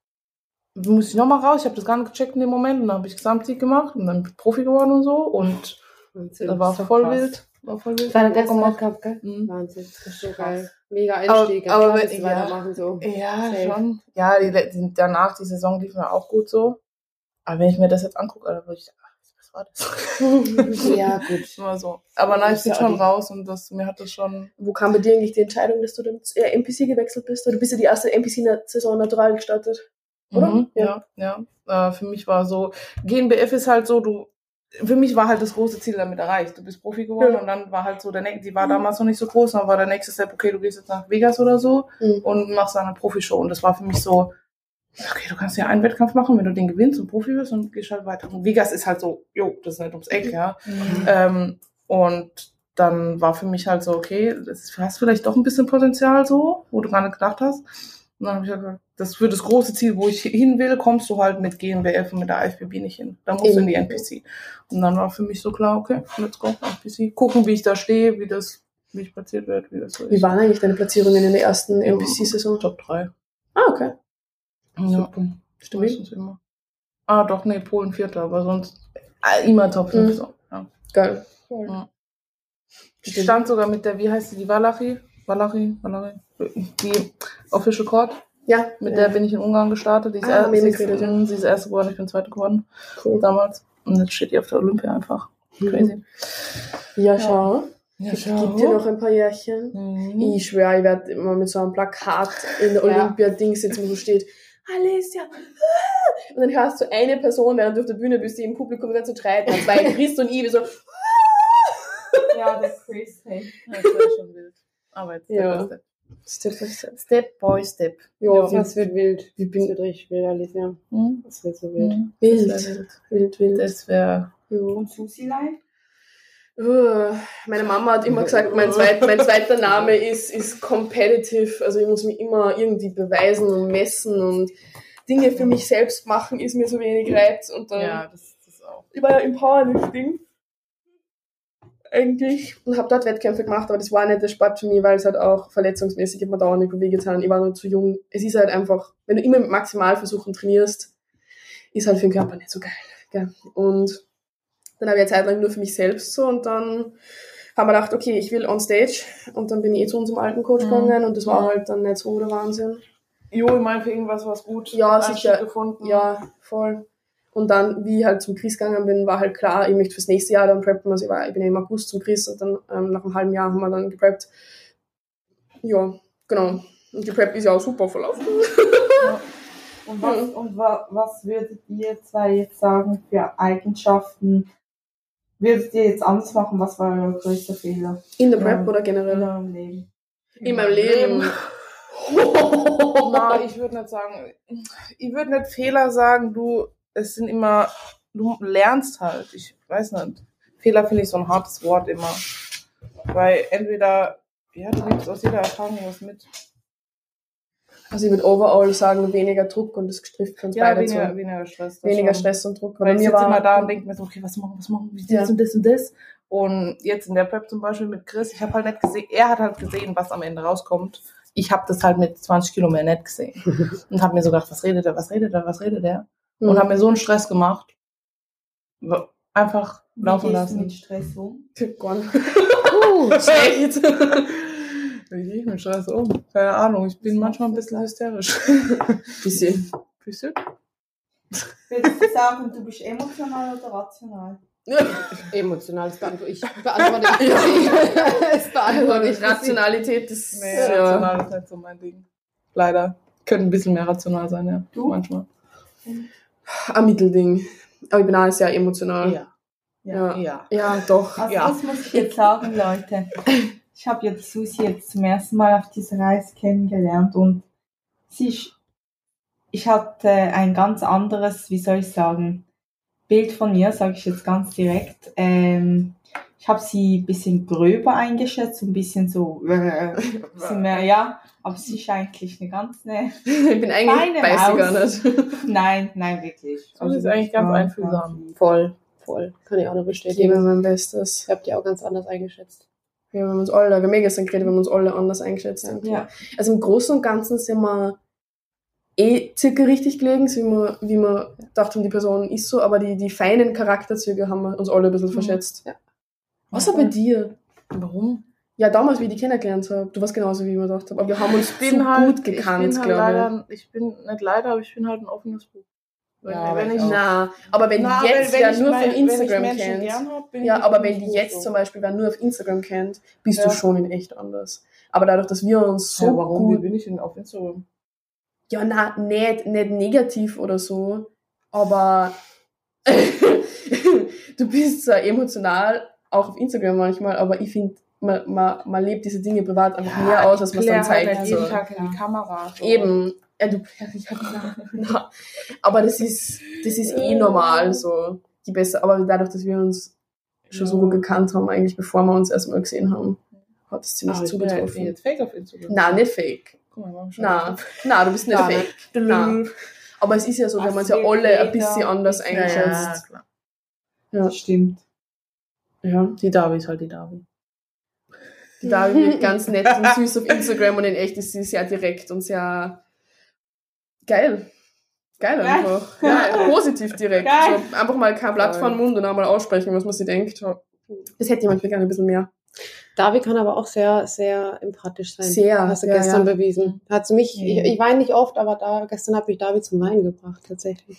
musste ich nochmal raus. Ich habe das gar nicht gecheckt in dem Moment. Und dann habe ich Gesamtsieg gemacht und dann bin ich Profi geworden und so. Und das war voll krass. wild. War voll wild. Erster gemacht. Wettkampf, gell? Mhm. Wahnsinn, das ist so geil. Mega Aber- Einstieg. aber Klar, wenn- ja. weitermachen so. Ja, Safe. schon. Ja, die, die, danach, die Saison lief mir auch gut so. Aber wenn ich mir das jetzt angucke, dann würde ich, ach, was war das? ja, gut. Immer so. Aber nein, ich bin ja schon raus und das, mir hat das schon, Wo kam bei dir eigentlich die Entscheidung, dass du dann zu äh, NPC gewechselt bist? Oder bist du die erste NPC-Saison natural gestartet? Oder? Mhm, Ja. ja, ja. Äh, für mich war so, GNBF ist halt so, du, für mich war halt das große Ziel damit erreicht. Du bist Profi geworden Ja. und dann war halt so der nächste, die war damals noch nicht so groß, dann war der nächste Step, okay, du gehst jetzt nach Vegas oder so Mhm. und machst eine Profishow. Und das war für mich so, okay, du kannst ja einen Wettkampf machen, wenn du den gewinnst und Profi wirst und gehst halt weiter. Und Vegas ist halt so, jo, das ist nicht ums Eck, ja. Ähm, und dann war für mich halt so, okay, das hast vielleicht doch ein bisschen Potenzial so, wo du gar nicht gedacht hast. Und dann habe ich halt gesagt, das für das große Ziel, wo ich hin will, kommst du halt mit GmbF und mit der IFBB nicht hin. Da musst du in die NPC. Und dann war für mich so klar, okay, let's go, NPC. Gucken, wie ich da stehe, wie das, wie ich platziert werde, wie das so Wie ist. waren eigentlich deine Platzierungen in der ersten NPC-Saison? Top 3. Ah, okay. Ja, Super. meistens immer. Ah, doch, nee, Polen Vierter, aber sonst immer Top 5. Mhm. So. Ja. Geil. Ja. Ich stand sogar mit der, wie heißt sie, die Valachi? Valachi? Valachi? Die Official Court. Ja, Mit ja. der bin ich in Ungarn gestartet. Die ist, Ah, er, mir sie, ist, mh, sie ist erste geworden, ich bin zweite geworden. Cool. Damals. Und jetzt steht die auf der Olympia einfach. Crazy. Ja, schau. Ja, Ich gebe dir noch ein paar Jährchen. Mhm. Ich schwöre, ich werde immer mit so einem Plakat in der Ja. Olympia-Ding sitzen, wo steht, Alicia. ah!" Und dann hörst du eine Person, während du auf der Bühne bist, die im Publikum wieder zu streiten. Und zwei Chris und ich, so, Ja, der Chris, hey. Das wäre schon wild. Aber jetzt Ja. Step, Step by Step. Step by Step. Ja, Das wird wild. wie Das bin wird richtig wild, Alicia. Mhm. Das wird so wild. Mhm. wild, Das wäre wild. wild, wild. Das wäre. Und Susilein? Uh, Meine Mama hat immer gesagt, mein, zweit, mein zweiter Name ist, ist competitive. Also ich muss mich immer irgendwie beweisen und messen und Dinge für mich selbst machen, ist mir so wenig Reiz. Und dann, Ja, das, das auch. ich war ja im Powerlifting eigentlich und habe dort Wettkämpfe gemacht, aber das war nicht der Sport für mich, weil es halt auch verletzungsmäßig hat mir dauernd nicht wehgetan. Ich war noch zu jung. Es ist halt einfach, wenn du immer mit Maximalversuchen trainierst, ist halt für den Körper nicht so geil. Gell? Und dann habe ich eine Zeit lang nur für mich selbst so und dann haben wir gedacht, okay, ich will on stage und dann bin ich eh zu unserem alten Coach Mhm. gegangen und das war halt dann nicht so der Wahnsinn. Jo, ich meine, für irgendwas war es gut. Ja, sicher. gefunden. Ja, voll. Und dann, wie ich halt zum Chris gegangen bin, war halt klar, ich möchte fürs nächste Jahr dann preppen. Also ich, war, ich bin ja im August zum Chris und dann ähm, nach einem halben Jahr haben wir dann gepreppt. Ja, genau. Und die Prep ist ja auch super verlaufen. Und was, und wa, was würdet ihr zwei jetzt sagen für Eigenschaften? Würdet ihr jetzt anders machen? Was war euer größter Fehler In der Ja. Prep oder in generell? eurem Leben? In meinem Leben. Na, ich würde nicht sagen, ich würde nicht Fehler sagen, du, es sind immer, du lernst halt, ich weiß nicht. Fehler finde ich so ein hartes Wort immer. Weil entweder, ja, du nimmst aus jeder Erfahrung was mit. Also ich würde overall sagen, weniger Druck und das trifft für uns Ja, beide weniger, zu. weniger Stress. das Weniger schon. Stress und Druck. Weil ich sitze immer da und denke mir so, okay, was machen, wir, was machen wir, das Ja. und das und das. Und jetzt in der Prep zum Beispiel mit Chris, ich habe halt nicht gesehen, er hat halt gesehen, was am Ende rauskommt. Ich habe das halt mit 20 Kilo mehr nicht gesehen. und habe mir so gedacht, was redet er, was redet er, was redet er? Mhm. Und habe mir so einen Stress gemacht. Einfach Wie laufen gehst du mit lassen. Stress um? Gone. Uh, Schlecht. Wie gehe ich mit Stress um? Keine Ahnung, ich bin manchmal ein bisschen hysterisch. Bisschen. Bisschen? Würdest du sagen, du bist emotional oder rational? emotional, das beantworte ich. Beantworte ich. das beantworte ich. Rationalität ist Nee, ja, rational ist nicht so mein Ding. Leider. Könnte ein bisschen mehr rational sein, ja. Du? Manchmal. Ein Mittelding. Aber ich bin auch sehr emotional. Ja. Ja. Ja. Ja, doch. Also Ja. das muss ich jetzt sagen, Leute. Ich habe jetzt Susi jetzt zum ersten Mal auf dieser Reise kennengelernt und sie ist, ich hatte ein ganz anderes, wie soll ich sagen, Bild von ihr, sage ich jetzt ganz direkt. Ähm, ich habe sie ein bisschen gröber eingeschätzt, ein bisschen so, äh, bisschen mehr, ja, aber sie ist eigentlich eine ganz ne, Ich bin eigentlich weiß ich gar nicht. nein, nein, wirklich. Susi ist eigentlich ganz ja, einfühlsam. Voll, voll. Kann ich auch nur Ich gebe bestätigen. mein Bestes. Ich habe die auch ganz anders eingeschätzt. Wir haben uns alle, wir haben eh gestern geredet, wir haben uns alle anders eingeschätzt. irgendwie. Ja, Also im Großen und Ganzen sind wir eh circa richtig gelegen, so wie wir, wie wir dachten, die Person ist so, aber die, die feinen Charakterzüge haben wir uns alle ein bisschen Mhm. verschätzt. Ja. Außer bei dir. Warum? Ja, damals, wie ich die kennengelernt habe. Du warst genauso, wie ich mir gedacht habe. Aber wir haben uns Ich bin zu halt, gut gekannt, ich bin halt glaube leider, ich bin nicht leider, aber ich bin halt ein offenes Buch. Wenn, Ja, wenn ich ich. Na, aber wenn Na, die jetzt wenn ja ich nur mein- von wenn ich Instagram kennt. hab, Ja, ich aber wenn die jetzt so. zum Beispiel wer nur auf Instagram kennt, bist Ja. du schon in echt anders. Aber dadurch, dass wir uns so ja, warum? Wie gut bin ich denn auf Instagram? Ja, na, nicht, nicht negativ oder so, aber du bist zwar emotional, auch auf Instagram manchmal, aber ich finde, man, man, man lebt diese Dinge privat einfach mehr aus, als man es dann halt zeigt. nicht So. jeden Tag in die Kamera. So. Eben. Ja, du, ja, na, na. Aber das ist, das ist eh normal, so. Die besser, aber dadurch, dass wir uns schon so Ja. gut gekannt haben, eigentlich bevor wir uns erstmal gesehen haben, hat es ziemlich Aber ich bin ja jetzt, zugetroffen. fake auf Instagram. Na, nicht fake. Guck mal, Na, na, du bist nicht fake. Na. Aber es ist ja so, wir haben uns ja alle ein bisschen anders bisschen- Ja, ja, das stimmt. Ja. Die Davi ist halt die Davi. Die Davi wird ganz nett und süß auf Instagram und in echt ist sie sehr direkt und sehr geil. Geil einfach. Ja, positiv direkt. So, einfach mal kein Blatt vor den Mund und einmal aussprechen, was man sich denkt. Das hätte jemand gerne ein bisschen mehr. Davi kann aber auch sehr, sehr empathisch sein. Sehr, Hast du ja, gestern ja. bewiesen. Hat sie mich, ich, ich weine nicht oft, aber da, gestern hat mich Davi zum Weinen gebracht, tatsächlich.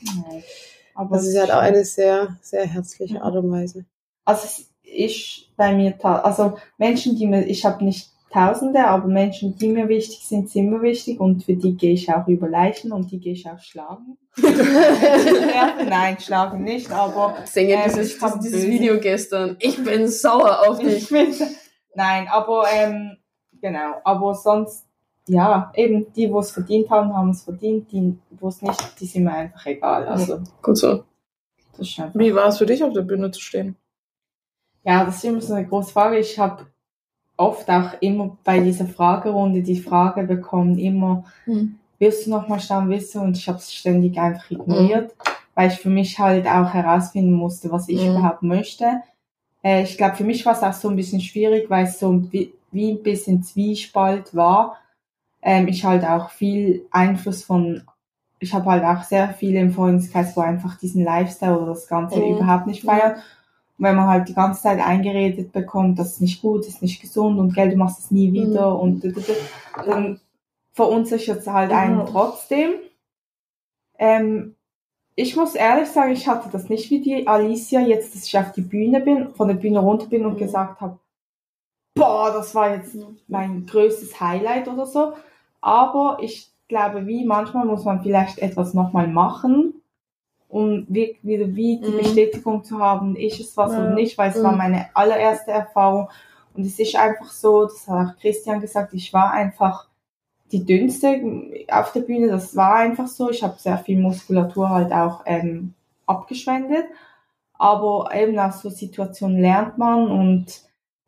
Aber Also sie hat auch eine sehr, sehr herzliche Art und Weise. Also es ist bei mir, also Menschen, die mir, ich habe nicht Tausende, aber Menschen, die mir wichtig sind, sind mir wichtig und für die gehe ich auch über Leichen und die gehe ich auch schlagen. nein, schlagen nicht, aber Senge Ähm, dieses, dieses, dieses Video gestern. Ich bin sauer auf dich. ich bin, nein, aber ähm, genau, aber sonst, ja, eben die, wo es verdient haben, haben es verdient, die, wo es nicht, die sind mir einfach egal. Also Gut so. Wie war es für dich, auf der Bühne zu stehen? Ja, das ist immer so eine große Frage. Ich habe oft auch immer bei dieser Fragerunde die Frage bekommen, immer, Hm. willst du noch mal schauen, willst du? Und ich habe es ständig einfach ignoriert, weil ich für mich halt auch herausfinden musste, was ich Mhm. überhaupt möchte. Äh, ich glaube, für mich war es auch so ein bisschen schwierig, weil es so wie, wie ein bisschen Zwiespalt war. Ähm, ich halt auch viel Einfluss von, ich habe halt auch sehr viele im Freundeskreis, wo einfach diesen Lifestyle oder das Ganze Mhm. überhaupt nicht feiern. Und wenn man halt die ganze Zeit eingeredet bekommt, das ist nicht gut, das ist nicht gesund und gell, du machst es nie wieder Mhm. und dann verunsichert es halt einen Ja. trotzdem. Ähm, ich muss ehrlich sagen, ich hatte das nicht wie die Alicia jetzt, dass ich auf die Bühne bin, von der Bühne runter bin und Mhm. gesagt habe, boah, das war jetzt mein größtes Highlight oder so. Aber ich glaube, wie manchmal muss man vielleicht etwas nochmal machen, um wie, wieder wie die Mhm. Bestätigung zu haben, ist es was Ja. oder nicht, weil es war Mhm. meine allererste Erfahrung. Und es ist einfach so, das hat auch Christian gesagt, ich war einfach die dünnste auf der Bühne. Das war einfach so. Ich habe sehr viel Muskulatur halt auch ähm, abgeschwendet. Aber eben aus so Situationen lernt man und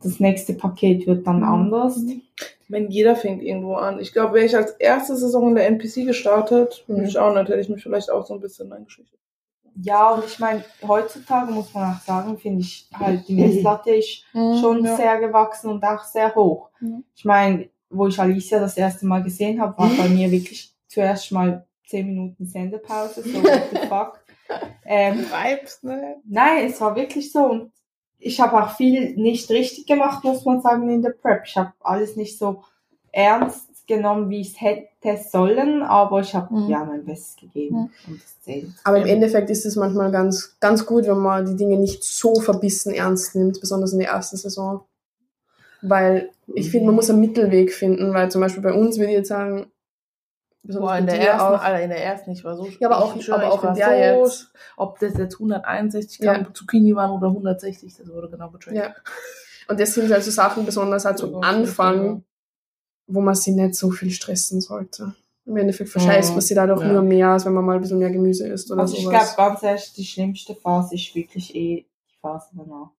das nächste Paket wird dann Mhm. anders. Ich meine, jeder fängt irgendwo an. Ich glaube, wäre ich als erste Saison in der NPC gestartet, Mhm. würde ich auch nicht, hätte ich mich vielleicht auch so ein bisschen eingeschüchtert. Ja, und ich meine, heutzutage muss man auch sagen, finde ich halt, die Messlatte ist schon ja. sehr gewachsen und auch sehr hoch. Mhm. Ich meine, wo ich Alicia das erste Mal gesehen habe, war bei mir wirklich zuerst mal 10 Minuten Sendepause, so what the fuck. Ähm, Vibes, ne? nein, es war wirklich so und ich habe auch viel nicht richtig gemacht, muss man sagen, in der Prep. Ich habe alles nicht so ernst genommen, wie ich es hätte sollen, aber ich habe Mhm. ja mein Bestes gegeben und das zählt. Aber im Endeffekt ist es manchmal ganz, ganz gut, wenn man die Dinge nicht so verbissen ernst nimmt, besonders in der ersten Saison. Weil ich finde, man muss einen Mittelweg finden, weil zum Beispiel bei uns würde ich jetzt sagen, besonders Boah, in der ersten, auch, Alter, in der ersten, ich war so Ja, aber auch- ich schwöre, aber auch ich war in der so, jetzt. Ob das jetzt 161 Ja. Gramm Zucchini waren oder 160, das wurde genau getrackt. Ja. Und das sind also Sachen, besonders halt am Anfang, wo man sich nicht so viel stressen sollte. Im Endeffekt verscheißt Mhm. man sich dadurch Ja. nur mehr, als wenn man mal ein bisschen mehr Gemüse isst oder Also ich sowas. glaube ganz ehrlich, die schlimmste Phase ist wirklich eh die Phase danach.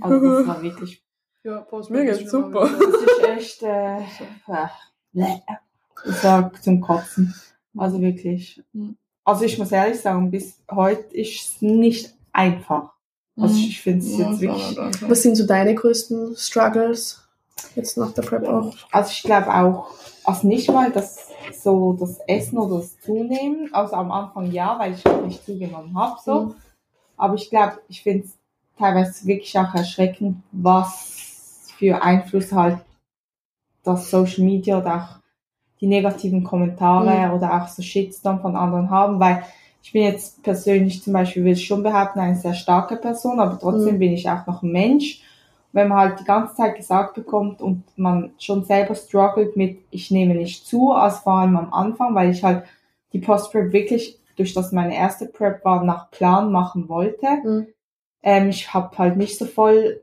Also das war wirklich, Ja, Post Mega, ist super. das ist echt, äh, äh, bleh. ich sag zum Kotzen. Also wirklich. Mhm. Also ich muss ehrlich sagen, bis heute ist es nicht einfach. Also ich finde es jetzt wirklich, nicht einfach. Was sind so deine größten Struggles jetzt nach der Prep auch? also ich glaube auch, also nicht mal das so das Essen oder das Zunehmen, also am Anfang ja, weil ich auch nicht zugenommen habe so. Mhm. Aber ich glaube, ich finde es teilweise wirklich auch erschreckend, was für Einfluss halt das Social Media oder auch die negativen Kommentare oder auch so Shitstorm von anderen haben, weil ich bin jetzt persönlich zum Beispiel, will ich schon behaupten, eine sehr starke Person, aber trotzdem Mhm. bin ich auch noch ein Mensch. Wenn man halt die ganze Zeit gesagt bekommt und man schon selber struggelt mit, ich nehme nicht zu, als vor allem am Anfang, weil ich halt die Post-Prep wirklich, durch das meine erste Prep war, nach Plan machen wollte. Mhm. Ähm, ich habe halt nicht so voll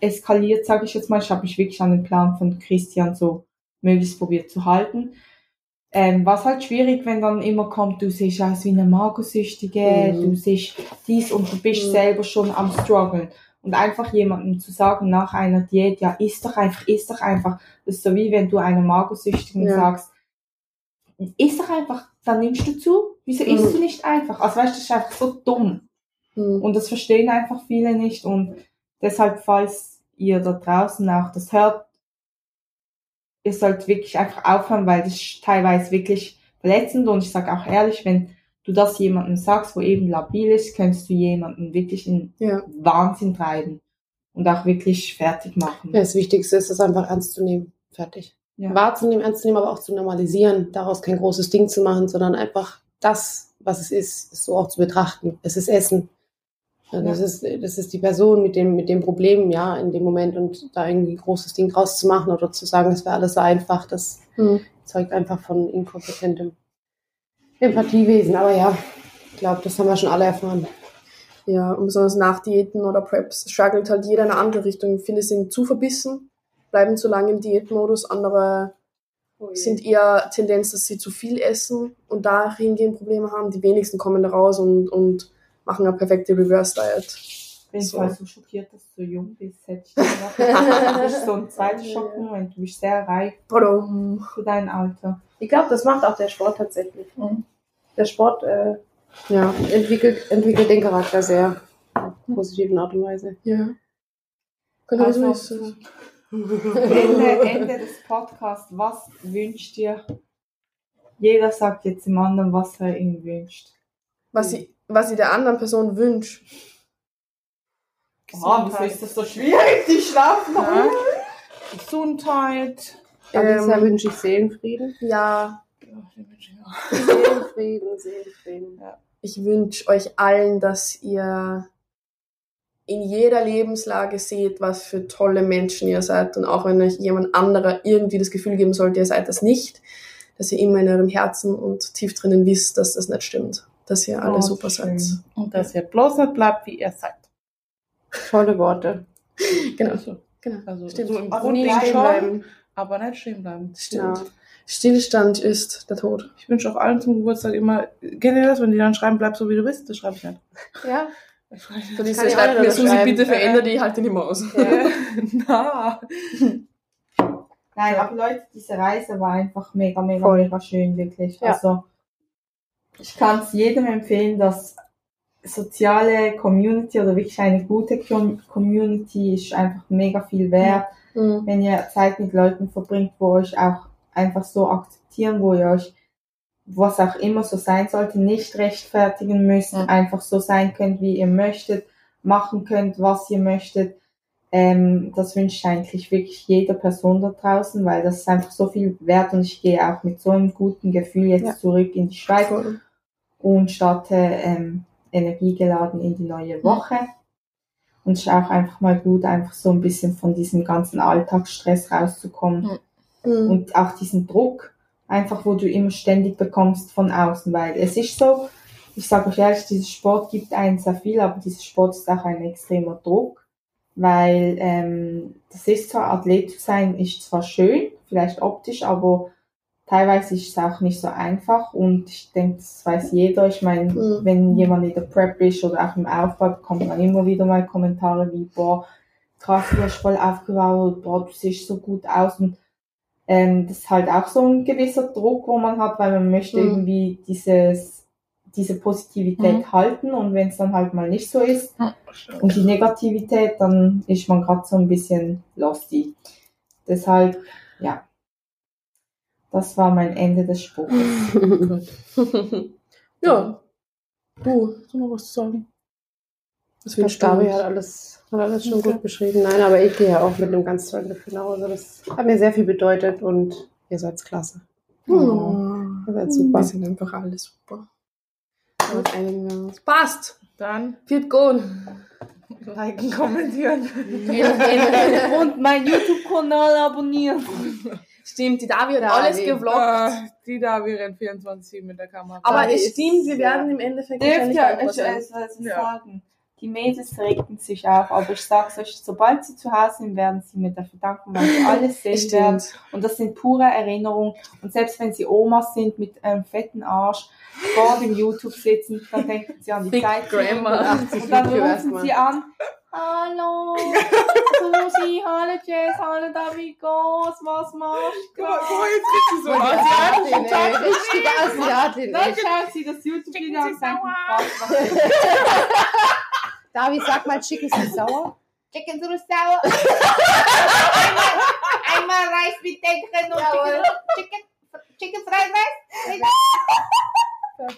eskaliert, sage ich jetzt mal. Ich habe mich wirklich an den Plan von Christian so möglichst probiert zu halten. Ähm, was halt schwierig, wenn dann immer kommt, du siehst aus wie eine Magersüchtige, Mhm. du siehst dies und du bist Mhm. selber schon am struggeln. Und einfach jemandem zu sagen nach einer Diät, ja, isst doch einfach, isst doch einfach. Das ist so wie wenn du einer Magersüchtigen Ja. sagst, isst doch einfach, dann nimmst du zu. Wieso Mhm. isst du nicht einfach? Also weißt du, das ist einfach so dumm. Hm. Und das verstehen einfach viele nicht. Und deshalb, falls ihr da draußen auch das hört, ihr sollt wirklich einfach aufhören, weil das ist teilweise wirklich verletzend. Und ich sage auch ehrlich, wenn du das jemandem sagst, wo eben labil ist, könntest du jemanden wirklich in Ja. Wahnsinn treiben und auch wirklich fertig machen. Ja, das Wichtigste ist, es einfach ernst zu nehmen. Fertig. Ja. Wahrzunehmen, ernst zu nehmen, aber auch zu normalisieren, daraus kein großes Ding zu machen, sondern einfach das, was es ist, so auch zu betrachten. Es ist Essen. Ja, Das, Ja. ist, das ist die Person mit dem, mit dem Problem, ja, in dem Moment und da irgendwie ein großes Ding draus zu machen oder zu sagen, es wäre alles so einfach, das Hm. zeugt einfach von inkompetentem Empathiewesen. Aber ja, ich glaube, das haben wir schon alle erfahren. Ja, und besonders nach Diäten oder Preps struggelt halt jeder in eine andere Richtung. Viele sind zu verbissen, bleiben zu lange im Diätmodus, andere sind eher Tendenz, dass sie zu viel essen und dahingehend Probleme haben. Die wenigsten kommen da raus und, und machen eine perfekte Reverse Diet. Ich bin So. zwar so schockiert, dass du so jung bist, hätte ich gedacht. Das ist so ein zweiter Schockmoment. Du bist sehr reif Pardon. für dein Alter. Ich glaube, das macht auch der Sport tatsächlich. Mhm. Der Sport äh, ja, entwickelt, entwickelt den Charakter sehr positiven Art und Weise. Ja. Genau Also, so. Ende, Ende des Podcasts, was wünscht ihr? Jeder sagt jetzt dem anderen, was er ihm wünscht. Was ich, was ich der anderen Person wünsche. Oh, wieso ist das so schwierig, die schlafen Ja. Gesundheit. Alisa Ähm, wünsche ich Seelenfrieden. ja, Ja, den wünsche ich auch. Seelenfrieden, Seelenfrieden. ich wünsche euch allen, dass ihr in jeder Lebenslage seht, was für tolle Menschen ihr seid. Und auch wenn euch jemand anderer irgendwie das Gefühl geben sollte, ihr seid das nicht, dass ihr immer in eurem Herzen und tief drinnen wisst, dass das nicht stimmt. Dass ihr alle Oh, super schön. seid. Und dass ihr bloß nicht bleibt, wie ihr seid. Tolle Worte. Genau. Also, genau. also Stimmt. so im Also stehen schon, bleiben. Aber nicht stehen bleiben. Stimmt. Ja. Stillstand ist der Tod. Ich wünsche auch allen zum Geburtstag immer, kennt ihr das, wenn die dann schreiben, bleib so wie du bist? Das schreibe ich nicht. Ja. Ich schreibe So diese ich auch schreibt nicht mir, Susi, bitte veränder die, halt die Maus. ja. Na. Nein, aber Leute, diese Reise war einfach mega, mega, Voll. mega schön, wirklich. Ja. Also, ich kann es jedem empfehlen, dass soziale Community oder wirklich eine gute Com- Community ist einfach mega viel wert. Mhm. wenn ihr Zeit mit Leuten verbringt, wo euch auch einfach so akzeptieren, wo ihr euch, was auch immer so sein sollte, nicht rechtfertigen müsst, Ja. einfach so sein könnt, wie ihr möchtet, machen könnt, was ihr möchtet. Ähm, das wünsche ich eigentlich wirklich jeder Person da draußen, weil das ist einfach so viel wert und ich gehe auch mit so einem guten Gefühl jetzt Ja. zurück in die Schweiz Voll. und starte ähm, energiegeladen in die neue Woche. Und es ist auch einfach mal gut, einfach so ein bisschen von diesem ganzen Alltagsstress rauszukommen. Mhm. Und auch diesen Druck, einfach wo du immer ständig bekommst von außen. Weil es ist so, ich sage euch ehrlich, dieser Sport gibt einen sehr viel, aber dieser Sport ist auch ein extremer Druck. Weil ähm, das ist zwar, Athlet zu sein, ist zwar schön, vielleicht optisch, aber teilweise ist es auch nicht so einfach und ich denke, das weiß jeder. Ich meine, Mhm. wenn jemand in der Prep ist oder auch im Aufbau, bekommt man immer wieder mal Kommentare wie, boah, krass, du hast voll aufgebaut, boah, du siehst so gut aus und ähm, das ist halt auch so ein gewisser Druck, wo man hat, weil man möchte Mhm. irgendwie dieses, diese Positivität Mhm. halten und wenn es dann halt mal nicht so ist, und die Negativität, dann ist man gerade so ein bisschen losty. Deshalb, ja, das war mein Ende des Spruches. ja. Du, hast du noch was zu sagen? Was Ich glaube, Gabi hat alles, hat alles schon gut beschrieben. Nein, aber ich gehe ja auch mit einem ganz tollen Gefühl nach Hause. Das hat mir sehr viel bedeutet und ihr seid klasse. Hm. Ihr seid Wir super. sind einfach alle super. Einigen wir uns. Passt! Dann Wird gut. liken, kommentieren. Und mein YouTube-Kanal abonnieren. Stimmt, die Davi hat Davi. alles gevloggt. Äh, die da wären 24 mit der Kamera. Aber Davi es stimmt, wir ja. werden im Endeffekt wahrscheinlich dankbar ich, ich Ja. sagen, die Mädels regten sich auf, aber ich sag's euch, sobald sie zu Hause sind, werden sie mir dafür danken, weil sie alles sehen werden. Stimmt. Und das sind pure Erinnerungen. Und selbst wenn sie Omas sind mit einem fetten Arsch vor dem YouTube sitzen, dann denken sie an die Big Zeit. Grandma. Und dann rufen sie an. Hallo, Susi, hallo Jess, hallo Davigos, was machst du? Guck mal, jetzt kriegt sie so. Asiatin, ey. Richtige Asiatin, Dann ey. schauen sie das YouTube-Video an und denken, krass, was Davi, sag mal, Chicken ist sauer. Chicken Sauce Sauer. einmal, einmal Reis mit Denken und. Chicken, Chicken, Chicken Fried Rice.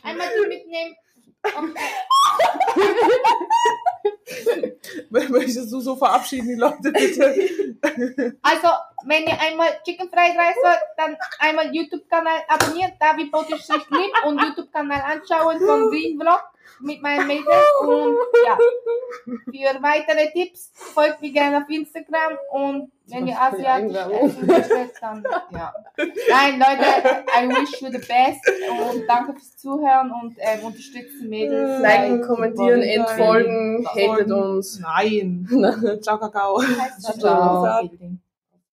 Einmal die mitnehmen. Möchtest du so verabschieden, die Leute, bitte? Also, wenn ihr einmal Chicken Fried Rice wollt, dann einmal YouTube-Kanal abonnieren, David Botisch sich lieb und YouTube-Kanal anschauen von Green Vlog mit meinen Mädels und ja. Für weitere Tipps folgt mir gerne auf Instagram und wenn ihr asiatisch essen möchtet, dann ja. Nein, Leute, I wish you the best und danke fürs Zuhören und ähm, unterstützt die Mädels. Liken, Weil- kommentieren, entfolgen, Folgen. hatet uns. Nein. Ciao, Kakao. Ciao, Ciao. ciao.